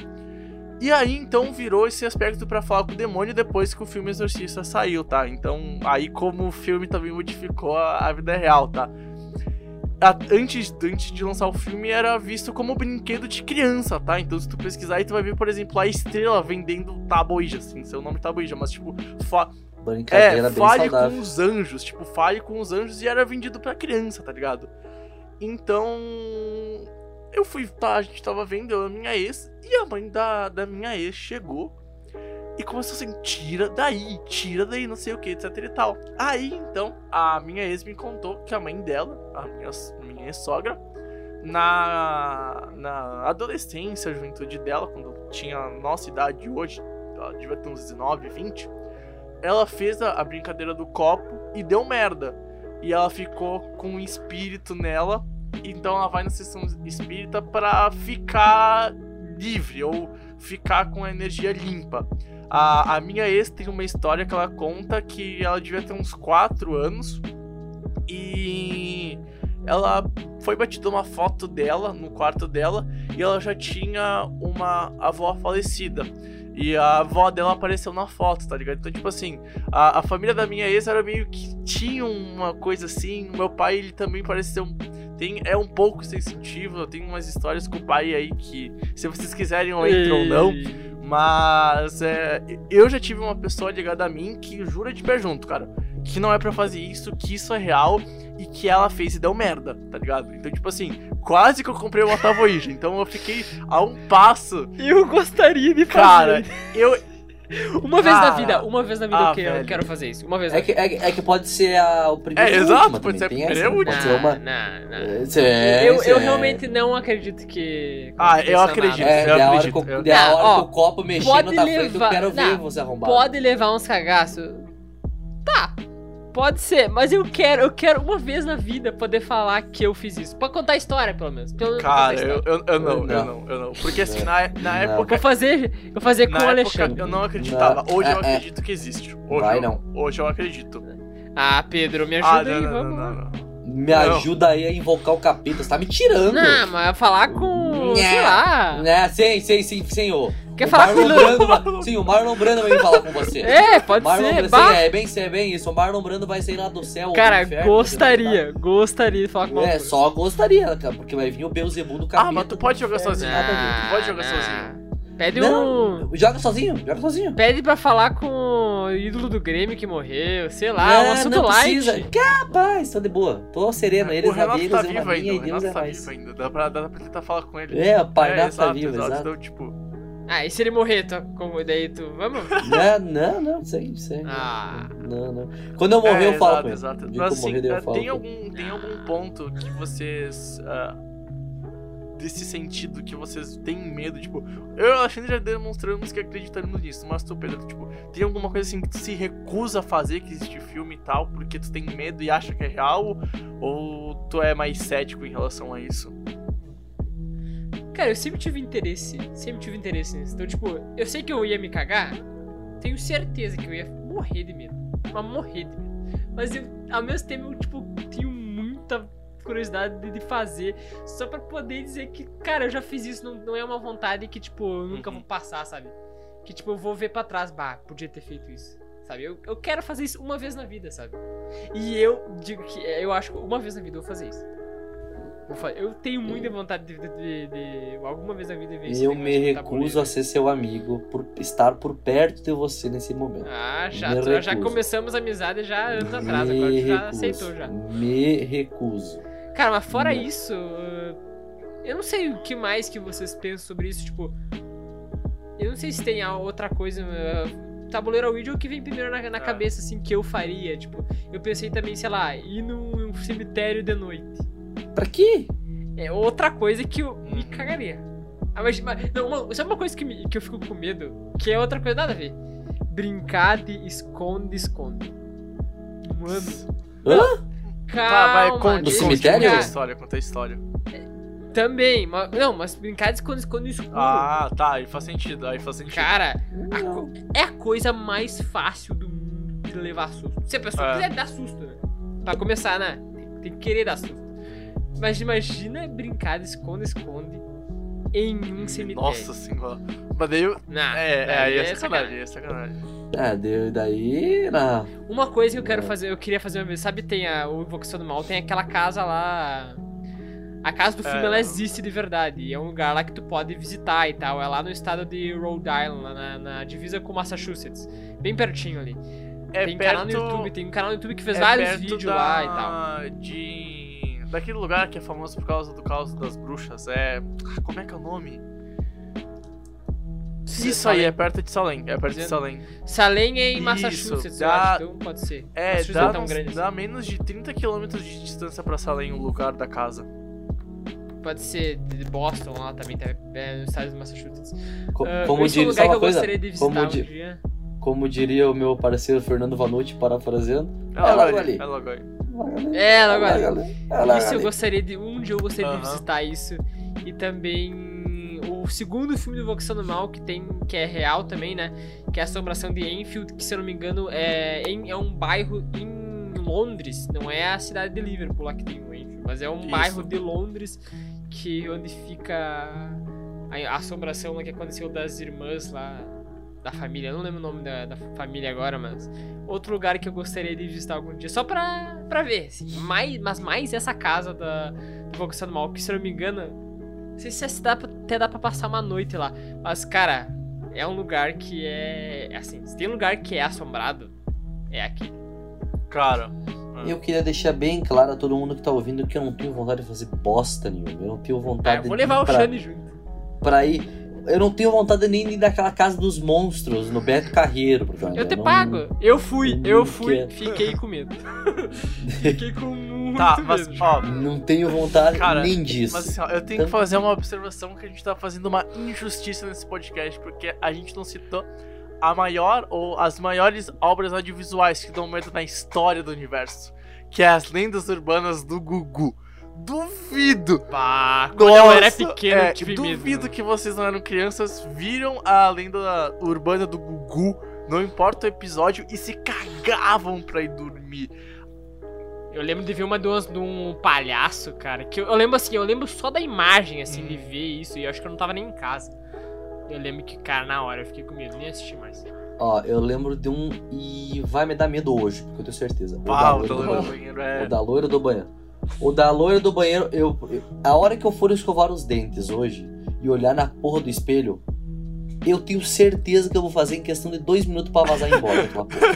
E aí, então, virou esse aspecto pra falar com o demônio depois que o filme Exorcista saiu, tá? Então, aí como o filme também modificou a, a vida real, tá? A- antes, antes de lançar o filme, era visto como brinquedo de criança, tá? Então, se tu pesquisar aí, tu vai ver, por exemplo, a estrela vendendo tabuija, assim, seu nome tabuija, mas, tipo, fa Brincadeira é, fale saudável. com os anjos, tipo, fale com os anjos e era vendido pra criança, tá ligado? Então, eu fui, tá, a gente tava vendo eu a minha ex, e a mãe da, da minha ex chegou e começou assim, tira daí, tira daí, não sei o que, etc e tal. Aí, então, a minha ex me contou que a mãe dela, a minha, minha ex-sogra, na, na adolescência, juventude dela, quando tinha a nossa idade hoje, ela devia ter uns 19, 20, ela fez a, a brincadeira do copo e deu merda. E ela ficou com um espírito nela. Então ela vai na sessão espírita pra ficar livre ou ficar com a energia limpa. A, a minha ex tem uma história que ela conta que ela devia ter uns 4 anos e ela foi batida uma foto dela no quarto dela e ela já tinha uma avó falecida. E a avó dela apareceu na foto, tá ligado? Então, tipo assim, a, a família da minha ex era meio que tinha uma coisa assim. Meu pai, ele também pareceu. Tem, é um pouco sensitivo. Eu tenho umas histórias com o pai aí que, se vocês quiserem, eu entro ou não. Mas é, eu já tive uma pessoa ligada a mim que jura de pé junto, cara. Que não é pra fazer isso, que isso é real e que ela fez e deu merda, tá ligado? Então, tipo assim, quase que eu comprei uma Tavoija. Então eu fiquei a um passo. Eu gostaria de fazer. Cara, eu. Uma vez na cara. vida, uma vez na vida Ah, eu, quero, eu quero fazer isso. Uma vez É na que, é, é que pode ser a, o primeiro É, e exato, última pode ser a primeira essa, e a Pode última. ser uma... Não, não, não. É, isso é- eu, isso eu é- realmente não acredito que. Ah, eu acredito. nada. É, Eu da hora, acredito, que, eu- da hora ó, que o copo mexendo na frente, eu quero ver não, você arrombado. Pode levar uns cagaços? Tá. Pode ser, mas eu quero, eu quero uma vez na vida poder falar que eu fiz isso. Pra contar a história, pelo menos. Pelo menos Cara, eu, eu, eu não, eu Não. não, eu não. Porque assim, na, na Não. época. Vou fazer, vou fazer com o Alexandre. eu não acreditava. Não, Hoje eu é, é. acredito que existe. Hoje Vai eu, não. Hoje eu acredito. Ah, Pedro, me ajuda Ah, não, aí, não, não, vamos. não, não. Me Não. ajuda aí a invocar o capeta. Você tá me tirando. Não, mas falar com. sei Né. lá. Né, sim, sim, sim, senhor. Quer o falar com Marlon o Brando vai- Sim, o Marlon Brando vai falar com você. É, pode Marlon ser. Brando, sim, é bem, é bem isso. O Marlon Brando vai sair lá do céu. do Cara, inferno, gostaria, gostaria de falar com o É, só gostaria, cara, porque vai vir o Beuzebu do capeta. Ah, mas tu pode jogar É, sozinho. Ah, Tu pode jogar não. sozinho. Pede Não, um. joga sozinho, joga sozinho. Pede pra falar com o ídolo do Grêmio que morreu, sei lá, Não, um assunto não light. precisa. Capaz, tô de boa. Tô sereno, eles o na Renato deles, tá na vivo ainda. minha O Renato é tá vivo ainda. Dá pra, dá pra tentar falar com ele. É, o pai tá exato, vivo, exato. Então, tipo. Ah, e se ele morrer, tu, como, daí tu. Vamos? Não, não, não, sei, sei. Ah. Não, não. Quando eu morrer, é, eu falo exato, exato. Mas que assim, morrer, eu eh, falo tem, com ele. algum, tem algum ponto que vocês. ah, desse sentido que vocês têm medo, tipo, eu e o Alexandre já demonstramos que acreditamos nisso, mas tu, Pedro, tipo, tem alguma coisa assim que tu se recusa a fazer que existe filme e tal, porque tu tem medo e acha que é real, ou tu é mais cético em relação a isso? Cara, eu sempre tive interesse. Sempre tive interesse nisso. Então, tipo, eu sei que eu ia me cagar. Tenho certeza que eu ia morrer de medo. Mas morrer de medo. Mas eu, ao mesmo tempo, eu, tipo, tenho muita curiosidade de- fazer. Só pra poder dizer que, cara, eu já fiz isso. Não, não é uma vontade que, tipo, eu nunca Uhum. vou passar, sabe? Que, tipo, eu vou ver pra trás. Bah, podia ter feito isso. Sabe? Eu, eu quero fazer isso uma vez na vida, sabe? E eu digo que é, eu acho que uma vez na vida eu vou fazer isso. Eu tenho muita vontade de, de- de- de- alguma vez na vida ver esse Eu me recuso a ser seu amigo por estar por perto de você nesse momento. Ah, já, Me tu- já começamos a amizade já anos atrás, Me agora tu já aceitou já. Me recuso. Cara, mas fora Não. isso, uh, eu não sei o que mais que vocês pensam sobre isso, tipo, eu não sei se tem outra coisa, uh, tabuleiro ao vídeo é o que vem primeiro na, na Ah. cabeça, assim, que eu faria, tipo, eu pensei também, sei lá, ir num cemitério de noite. Pra quê? É outra coisa que eu me Uhum. cagaria. Ah, mas, mas- não, uma, sabe uma coisa que, me- que eu fico com medo? Que é outra coisa, nada a ver. Brincar de esconde-esconde. Mano. Hã? Calma, tá, vai, conta, No cemitério? conta história, conta a história. Também, mas, não, mas brincar de esconde-esconde no escuro. Ah, tá, aí faz sentido, aí faz sentido. Cara, a é a coisa mais fácil do mundo de levar susto. Se a pessoa É. quiser dar susto, né? Pra começar, né? Tem, tem que querer dar susto. Mas imagina brincar de esconde-esconde em um cemitério. Nossa senhora. Mas daí. Não, É, é, daí aí é é sacanagem, é sacanagem. É, deu- daí. Não. Uma coisa que eu quero É. fazer, eu queria fazer uma vez, sabe, tem a, o Invocação do Mal, tem aquela casa lá. A casa do filme É. ela existe de verdade. E é um lugar lá que tu pode visitar e tal. É lá no estado de Rhode Island, lá na, na divisa com Massachusetts. Bem pertinho ali. É tem perto. canal no YouTube, tem um canal no YouTube que fez é vários vídeos da- lá e tal. De. Daquele lugar que é famoso por causa do caos das bruxas. É. Como é que é o nome? Isso aí, é perto de Salem. É perto de Salem. Salem é em Isso, Massachusetts, eu dá- acho, então pode ser. É, Massachusetts dá, é uns- grande dá assim. menos de 30 km de distância pra Salem, o lugar da casa. Pode ser de Boston lá também, tá? é no estado de Massachusetts. Co- Ah, como, esse é um diria, lugar sabe que uma eu coisa? gostaria de visitar Como, um di- dia. como diria o meu parceiro Fernando Vanucci, parafraseando. É É logo ali. ali. É logo ali. É, agora. É logo Isso eu gostaria de. Um dia eu gostaria de Aham. visitar isso. E também o segundo filme do Invocação do Mal, que tem. que é real também, né? Que é a assombração de Enfield, que se eu não me engano é, em- é um bairro em Londres. Não é a cidade de Liverpool lá que tem o Enfield, mas é um Isso. bairro de Londres que onde fica a, a assombração lá que aconteceu das irmãs lá. Da família, eu não lembro o nome da, da família agora, mas outro lugar que eu gostaria de visitar algum dia, só pra, pra ver, assim. Mais, mas mais essa casa da do Invocação do Mal, que se eu não me engano, não sei se dá pra, até dá pra passar uma noite lá. Mas, cara, é um lugar que é. Assim, se tem lugar que é assombrado, é aqui. Cara. Eu queria deixar bem claro a todo mundo que tá ouvindo que eu não tenho vontade de fazer bosta nenhuma. Eu não tenho vontade Ah, eu vou de levar ir o pra, Shane junto. pra ir. Eu não tenho vontade nem de ir daquela casa dos monstros no Beto Carreiro. Porque Eu te não- pago. Eu fui, eu fui, quero. fiquei com medo. fiquei com muito Tá, mas, medo. ó. Não tenho vontade Cara, nem disso. Mas assim, ó, eu tenho Tanto- que fazer uma observação que a gente tá fazendo uma injustiça nesse podcast, porque a gente não citou a maior ou as maiores obras audiovisuais que dão medo na história do universo, que é as lendas urbanas do Gugu. Duvido! Pá, quando eu era Nossa, pequeno, é, tive medo. duvido que vocês não eram crianças, viram a lenda urbana do Gugu, não importa o episódio, e se cagavam pra ir dormir. Eu lembro de ver uma de, de um palhaço, cara. Que eu, eu lembro assim, eu lembro só da imagem, assim, de Hum. ver isso. E eu acho que eu não tava nem em casa. Eu lembro que, cara, na hora eu fiquei com medo, nem assisti mais. Ó, eu lembro de um e vai me dar medo hoje, porque eu tenho certeza. O da Pau, loira do banheiro, é. O da loira do banheiro. O da loira do banheiro, eu, eu- A hora que eu for escovar os dentes hoje e olhar na porra do espelho, eu tenho certeza que eu vou fazer em questão de dois minutos pra vazar embora daquela porra.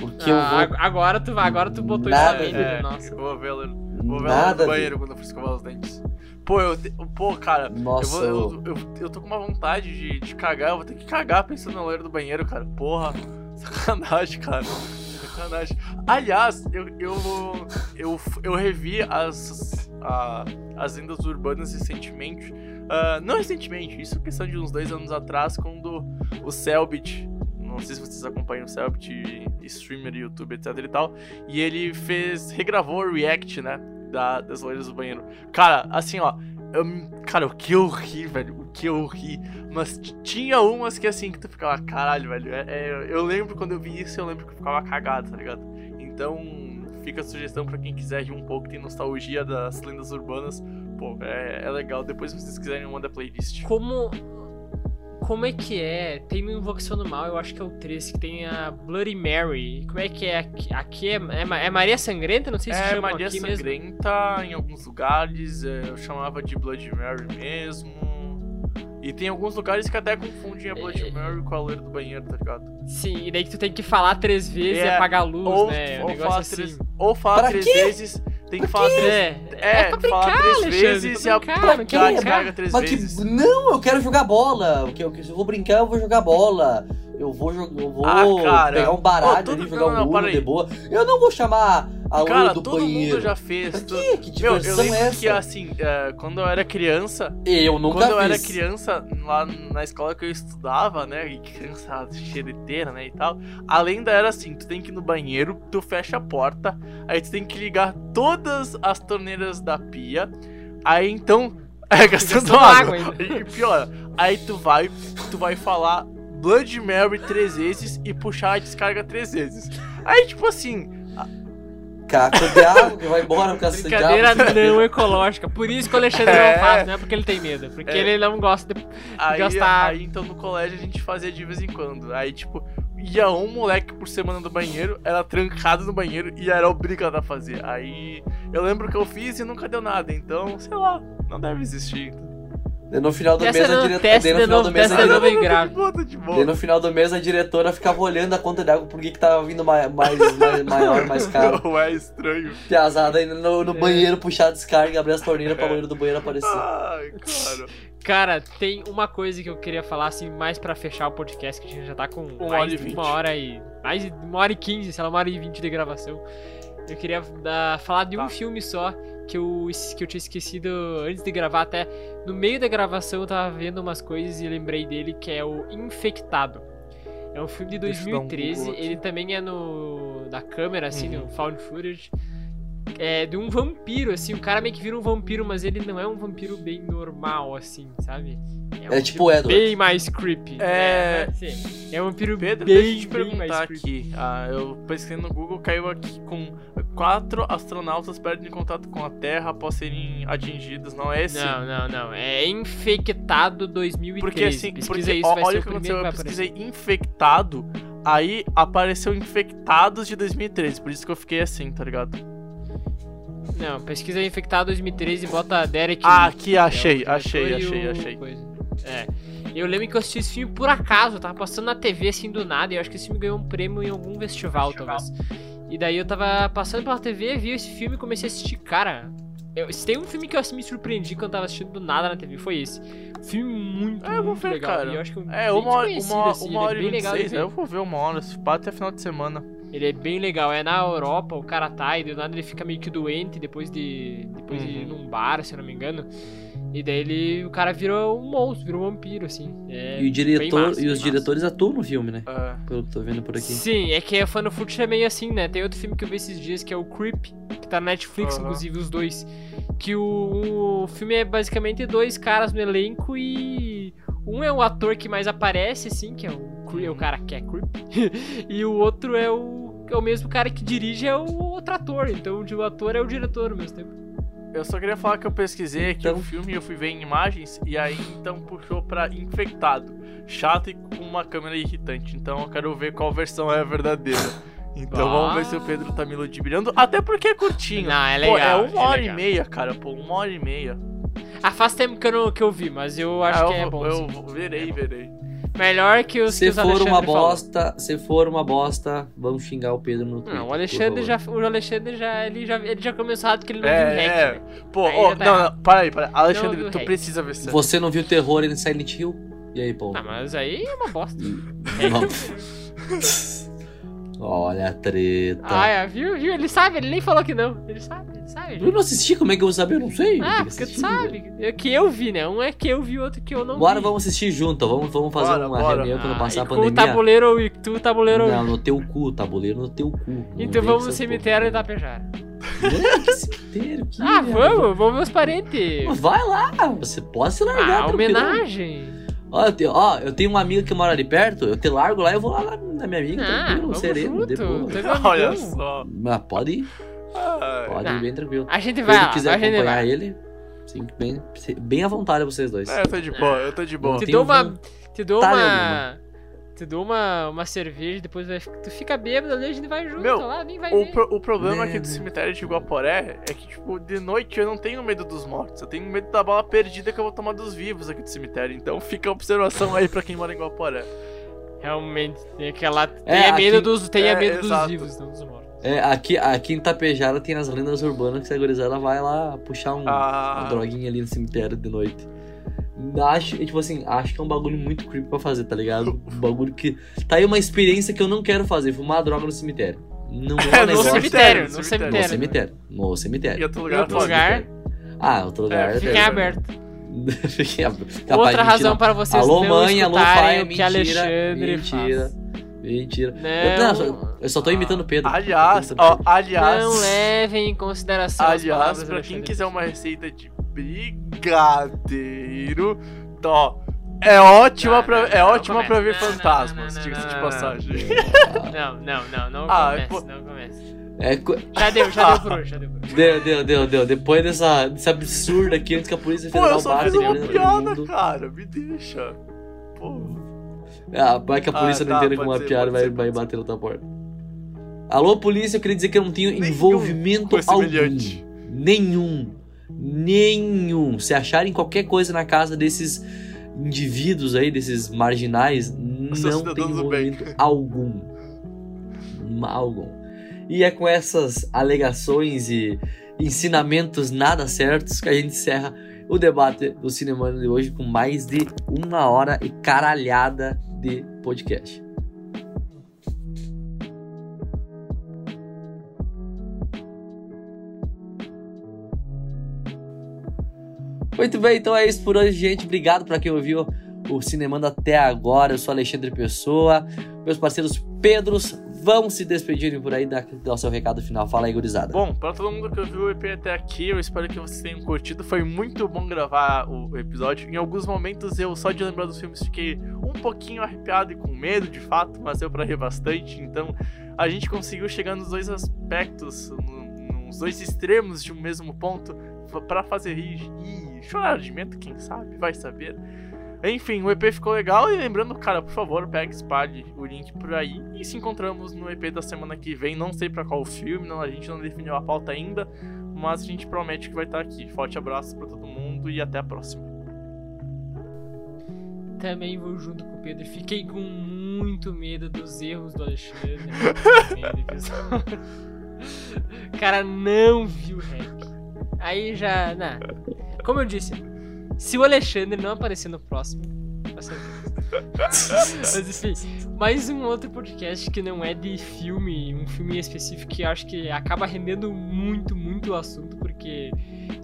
Porque eu Ah, vou. ag- agora, tu, agora tu botou Nada, isso mente, É, nossa. eu vou ver ela, vou Nada. no banheiro quando eu for escovar os dentes. Pô, eu. te- Pô, cara, Nossa, eu, eu, vou, eu, eu, eu tô com uma vontade de, de cagar, eu vou ter que cagar pensando na loira do banheiro, cara. Porra, sacanagem, cara. Sacanagem. Aliás, eu, eu, eu, eu revi as, a- as lendas urbanas recentemente. Ah, não recentemente, isso é questão de uns dois anos atrás, quando o Selbit, não sei se vocês acompanham o Selbit, streamer, YouTube, etc e tal, e ele fez, regravou o react, né, da, das loiras do banheiro. Cara, assim, ó, eu- cara, o que eu ri, velho, o que eu ri. Mas tinha umas que assim, que tu ficava, caralho, velho. é- é, eu lembro quando eu vi isso, eu lembro que eu ficava cagado, tá ligado? Então, fica a sugestão pra quem quiser rir um pouco, tem nostalgia das lendas urbanas. Pô, é, é legal. Depois, se vocês quiserem, manda playlist. Como. Como é que é? Tem no Invocação do Mal, eu acho que é o 3, que tem a Bloody Mary. Como é que é? Aqui, aqui é, é, é Maria Sangrenta? Não sei se É, chama Maria aqui mesmo. Sangrenta em alguns lugares, é, eu chamava de Blood Mary mesmo. E tem alguns lugares que até confundem a Blood É. Mary com a loira do banheiro, tá ligado? Sim, e daí que tu tem que falar três vezes e É, apagar a luz, ou, né? Um ou negócio falar assim. três, ou falar Pra três quê? vezes, tem que falar três É, É, é pra falar brincar, três Alexandre, vezes pra e a- brincar, Já brincar. descarga três Mas que- vezes. não, eu quero jogar bola. Que eu, se eu vou brincar, eu vou jogar bola. Eu vou, jo- eu vou Ah, cara. pegar um baralho ali, jogar um Uno de boa. Eu não vou chamar a Cara, do todo banheiro. mundo já fez. Pra tu- quê? Que Meu, eu diversão lembro é essa? que assim, é, quando eu era criança, Eu nunca quando eu fiz. era criança, lá na escola que eu estudava, né, e criança xereteira, né, e tal, a lenda era assim, tu tem que ir no banheiro, tu fecha a porta, aí tu tem que ligar todas as torneiras da pia, aí então, é, gastando água, água e pior, aí tu vai, tu vai falar Blood Mary três vezes e puxar a descarga três vezes. Aí, tipo assim, a- caco de água que vai embora com essa Brincadeira não ecológica. Por isso que o Alexandre É. não faz, não é porque ele tem medo. Porque É. ele não gosta de. Aí, gastar- aí então no colégio a gente fazia de vez em quando. Aí, tipo, ia um moleque por semana no banheiro, era trancado no banheiro e era obrigado a fazer. Aí eu lembro que eu fiz e nunca deu nada. Então, sei lá, não deve existir. Daí no final do Testa mês a de diretora. no de final novo, do mês a de diretora. De de no final do mês a ficava olhando a conta d'água por que que tava vindo mai- mais, mais, maior, mais caro. Não é estranho. Piazada ainda no, no É. banheiro puxar a descarga, abrir as torneiras pra loiro do banheiro aparecer. Ai, claro. Cara, tem uma coisa que eu queria falar, assim, mais pra fechar o podcast, que a gente já tá com Uma mais hora e de vinte. uma hora e. Mais de uma hora e quinze, sei lá, uma hora e vinte de gravação. Eu queria dar- falar de um Tá. filme só que eu, que eu tinha esquecido antes de gravar, até no meio da gravação eu tava vendo umas coisas e lembrei dele, que é o Infectado. É um filme de Deixa eu dar um 2013, Google aqui. ele também é no da câmera, assim, Uhum. no found footage. É de um vampiro, assim, o cara meio que vira um vampiro, mas ele não é um vampiro bem normal, assim, sabe? É um tipo vampiro Edward. Bem mais creepy. É- sim. é um vampiro Pedro, bem, deixa eu te perguntar aqui. Ah, eu pesquisei no Google, caiu aqui com quatro astronautas perdem contato com a Terra após serem atingidos. Não é esse? Não, não, não. É Infectado 2013. Porque assim, Pesquisa porque, isso, ó, olha o que aconteceu, eu pesquisei infectado, aí apareceu infectados de 2013, por isso que eu fiquei assim, tá ligado? Não, pesquisa Infectado 2013 e bota Derek Ah, aqui, que é achei, achei, achei, o achei. coisa. É. Eu lembro que eu assisti esse filme por acaso, eu tava passando na TV assim do nada, e eu acho que esse filme ganhou um prêmio em algum festival, talvez. E daí eu tava passando pela TV, vi esse filme e comecei a assistir. Cara, eu, se tem um filme que eu assim, me surpreendi quando eu tava assistindo do nada na TV, foi esse. Filme muito, É, eu vou muito ver, legal. cara. E eu acho que É, bem uma hora, uma, assim, uma ele hora é e bem legal de 26, ver. eu vou ver uma hora, se pá até final de semana. Ele é bem legal. É na Europa, o cara tá e do nada ele fica meio que doente depois de. Depois de ir Uhum. num bar, se eu não me engano. E daí ele. O cara vira um monstro, vira um vampiro, assim. É E, o diretor, massa, e os massa. diretores atuam no filme, né? É. Pelo que eu tô vendo por aqui. Sim, é que a Fun Food é meio assim, né? Tem outro filme que eu vi esses dias que é o Creep, que tá na Netflix, inclusive, os dois. Que o, o filme é basicamente dois caras no elenco e. Um é o ator que mais aparece, assim, que é o, é o Uhum. cara que é Creep. e o outro é o. É o mesmo cara que dirige, é o outro ator. Então o ator é o diretor ao mesmo tempo. Eu só queria falar que eu pesquisei aqui Então- o filme eu fui ver em imagens e aí então puxou pra infectado, chato e com uma câmera irritante. Então eu quero ver qual versão é a verdadeira. Então Ah. vamos ver se o Pedro tá me ludibriando, até porque é curtinho. Não, é Pô, legal. é uma hora legal. e meia, cara, pô, uma hora e meia. Ah, faz tempo que eu, não, que eu vi, mas eu acho Ah, que eu, é vou- bom. Eu vou- verei, verei. Melhor que os que Se os for Alexandre uma falou. bosta, se for uma bosta, vamos xingar o Pedro no Twitter. Não, o Alexandre já, o Alexandre já, ele já, ele já começou errado que ele não É, viu o hack, é. né? Pô, já tá não, errado. não, para aí, para aí. Alexandre, tu hack. precisa ver isso. Você não viu terror em Silent Hill? E aí, pô? Ah, mas aí é uma bosta. Não. Olha a treta. Ah, é, viu, viu? Ele sabe, ele nem falou que não. Ele sabe, ele sabe. Eu não assisti, como é que eu vou saber? Eu não sei. Ah, porque tu sabe. É que eu vi, né? Um é que eu vi, outro que eu não Bora, vi. vamos assistir junto. Vamos, vamos fazer Bora, uma bora. reunião quando Ah, passar e a com o pandemia. tabuleiro e tu o tabuleiro. Não, no teu cu, tabuleiro no teu cu. Não então vamos no cemitério da Pejara. que cemitério? Que Ah, vamos, vamos meus parentes. Vai lá, você pode se largar. Ah, homenagem. Ó eu, tenho, ó, eu tenho uma amiga que mora ali perto, eu te largo lá e eu vou lá na, na minha amiga, Ah, tranquilo, sereno, depois. Olha só. Mas pode ir, pode Ah. ir bem tranquilo. A gente Se vai ele lá, quiser acompanhar vai. ele, sim, bem, bem à vontade vocês dois. É, eu tô de boa, eu tô de boa. Te dou um uma. Te dou uma. Te dou uma, uma cerveja, depois vai, tu fica bêbado ali, a gente vai junto Meu, lá, nem vai O, pro- o problema aqui do cemitério de Guaporé é que, tipo, de noite eu não tenho medo dos mortos. Eu tenho medo da bala perdida que eu vou tomar dos vivos aqui do cemitério. Então fica a observação aí pra quem mora em Guaporé. Realmente, tem aquela. É, tenha medo, aqui- dos, tenha é, medo dos vivos, não dos mortos. É, aqui, aqui em Tapejara tem as lendas urbanas que se a gurizada vai lá puxar um, Ah. uma droguinha ali no cemitério de noite. Acho, tipo assim, acho que é um bagulho muito creepy pra fazer, tá ligado? Um bagulho que. Tá aí uma experiência que eu não quero fazer, fumar droga no cemitério. Não é um É, no No negócio. cemitério, no no No cemitério. cemitério. No E cemitério. outro Em lugar outro pode. lugar, Ah, outro lugar. É, é- fiquem abertos. Fiquem abertos. Capaz Outra razão para vocês Alô, não mãe, alô, pai, que mentira. Alexandre Mentira. faz. Mentira. Não, Eu, não, só- eu só tô imitando o Pedro. Aliás, imitando ó, aliás. não levem em consideração Aliás, pra quem quiser uma receita de brigadeiro, ó, é ótima Não, pra, não, é não, ótima começa. pra ver fantasmas, não, não, diga-se de não, passagem. Não, não, não, não Ah, comece, pô- não comece. É, co- Já deu, já deu por hoje, já deu por hoje. deu, deu, deu, deu. Depois dessa, desse absurdo aqui, antes que a Polícia Pô, Federal eu só fiz uma piada, cara. Me deixa. Pô. Ah, vai que a polícia Ah, não tá, entende como uma ser, piada vai, ser, vai bater na tua porta. Alô, polícia, eu queria dizer que eu não tenho Nenhum envolvimento algum. Nenhum. Nenhum. Se acharem qualquer coisa na casa desses indivíduos aí, desses marginais, não tem envolvimento algum. Algum. E é com essas alegações e ensinamentos nada certos que a gente encerra o debate do cinema de hoje com mais de uma hora e caralhada de podcast. Muito bem, então é isso por hoje, gente. Obrigado para quem ouviu o Cinemando até agora. Eu sou Alexandre Pessoa. Meus parceiros Pedros vão se despedirem por aí, dar, dar o seu recado final. Fala aí, gurizada. Bom, pra todo mundo que ouviu o EP até aqui, eu espero que vocês tenham curtido. Foi muito bom gravar o episódio. Em alguns momentos eu, só de lembrar dos filmes, fiquei um pouquinho arrepiado e com medo, de fato, mas deu pra rir bastante. Então, a gente conseguiu chegar nos dois aspectos, no- nos dois extremos de um mesmo ponto, pra fazer rir e chorar de medo, quem sabe, vai saber. Enfim, o EP ficou legal e lembrando, cara, por favor, pegue e espalhe o link por aí e se encontramos no EP da semana que vem. Não sei pra qual filme, não, a gente não definiu a pauta ainda, mas a gente promete que vai estar aqui. Forte abraço pra todo mundo e até a próxima. Também vou junto com o Pedro. Fiquei com muito medo dos erros do Alexandre. O cara não viu o hack. Aí já. Não. Como eu disse, se o Alexandre não aparecer no próximo, vai ser. Mas enfim, mais um outro podcast que não é de filme, um filme específico que acho que acaba rendendo muito, muito o assunto, porque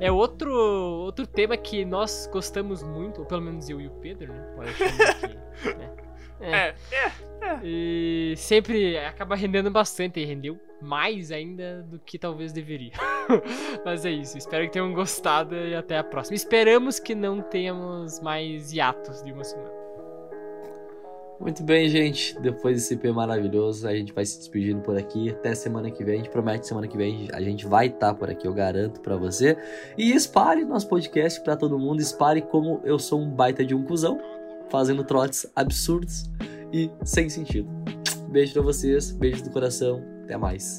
é outro, outro tema que nós gostamos muito, ou pelo menos eu e o Pedro, né? O Alexandre aqui, né? É. É, E sempre acaba rendendo bastante, e rendeu mais ainda do que talvez deveria. Mas é isso, espero que tenham gostado e até a próxima. Esperamos que não tenhamos mais hiatos de uma semana. Muito bem, gente. Depois desse EP maravilhoso, a gente vai se despedindo por aqui. Até semana que vem. A gente promete semana que vem a gente vai estar por aqui, eu garanto pra você. E espalhe nosso podcast pra todo mundo. Espalhe como eu sou um baita de um cuzão, fazendo trotes absurdos e sem sentido. Beijo pra vocês, beijo do coração. Até mais.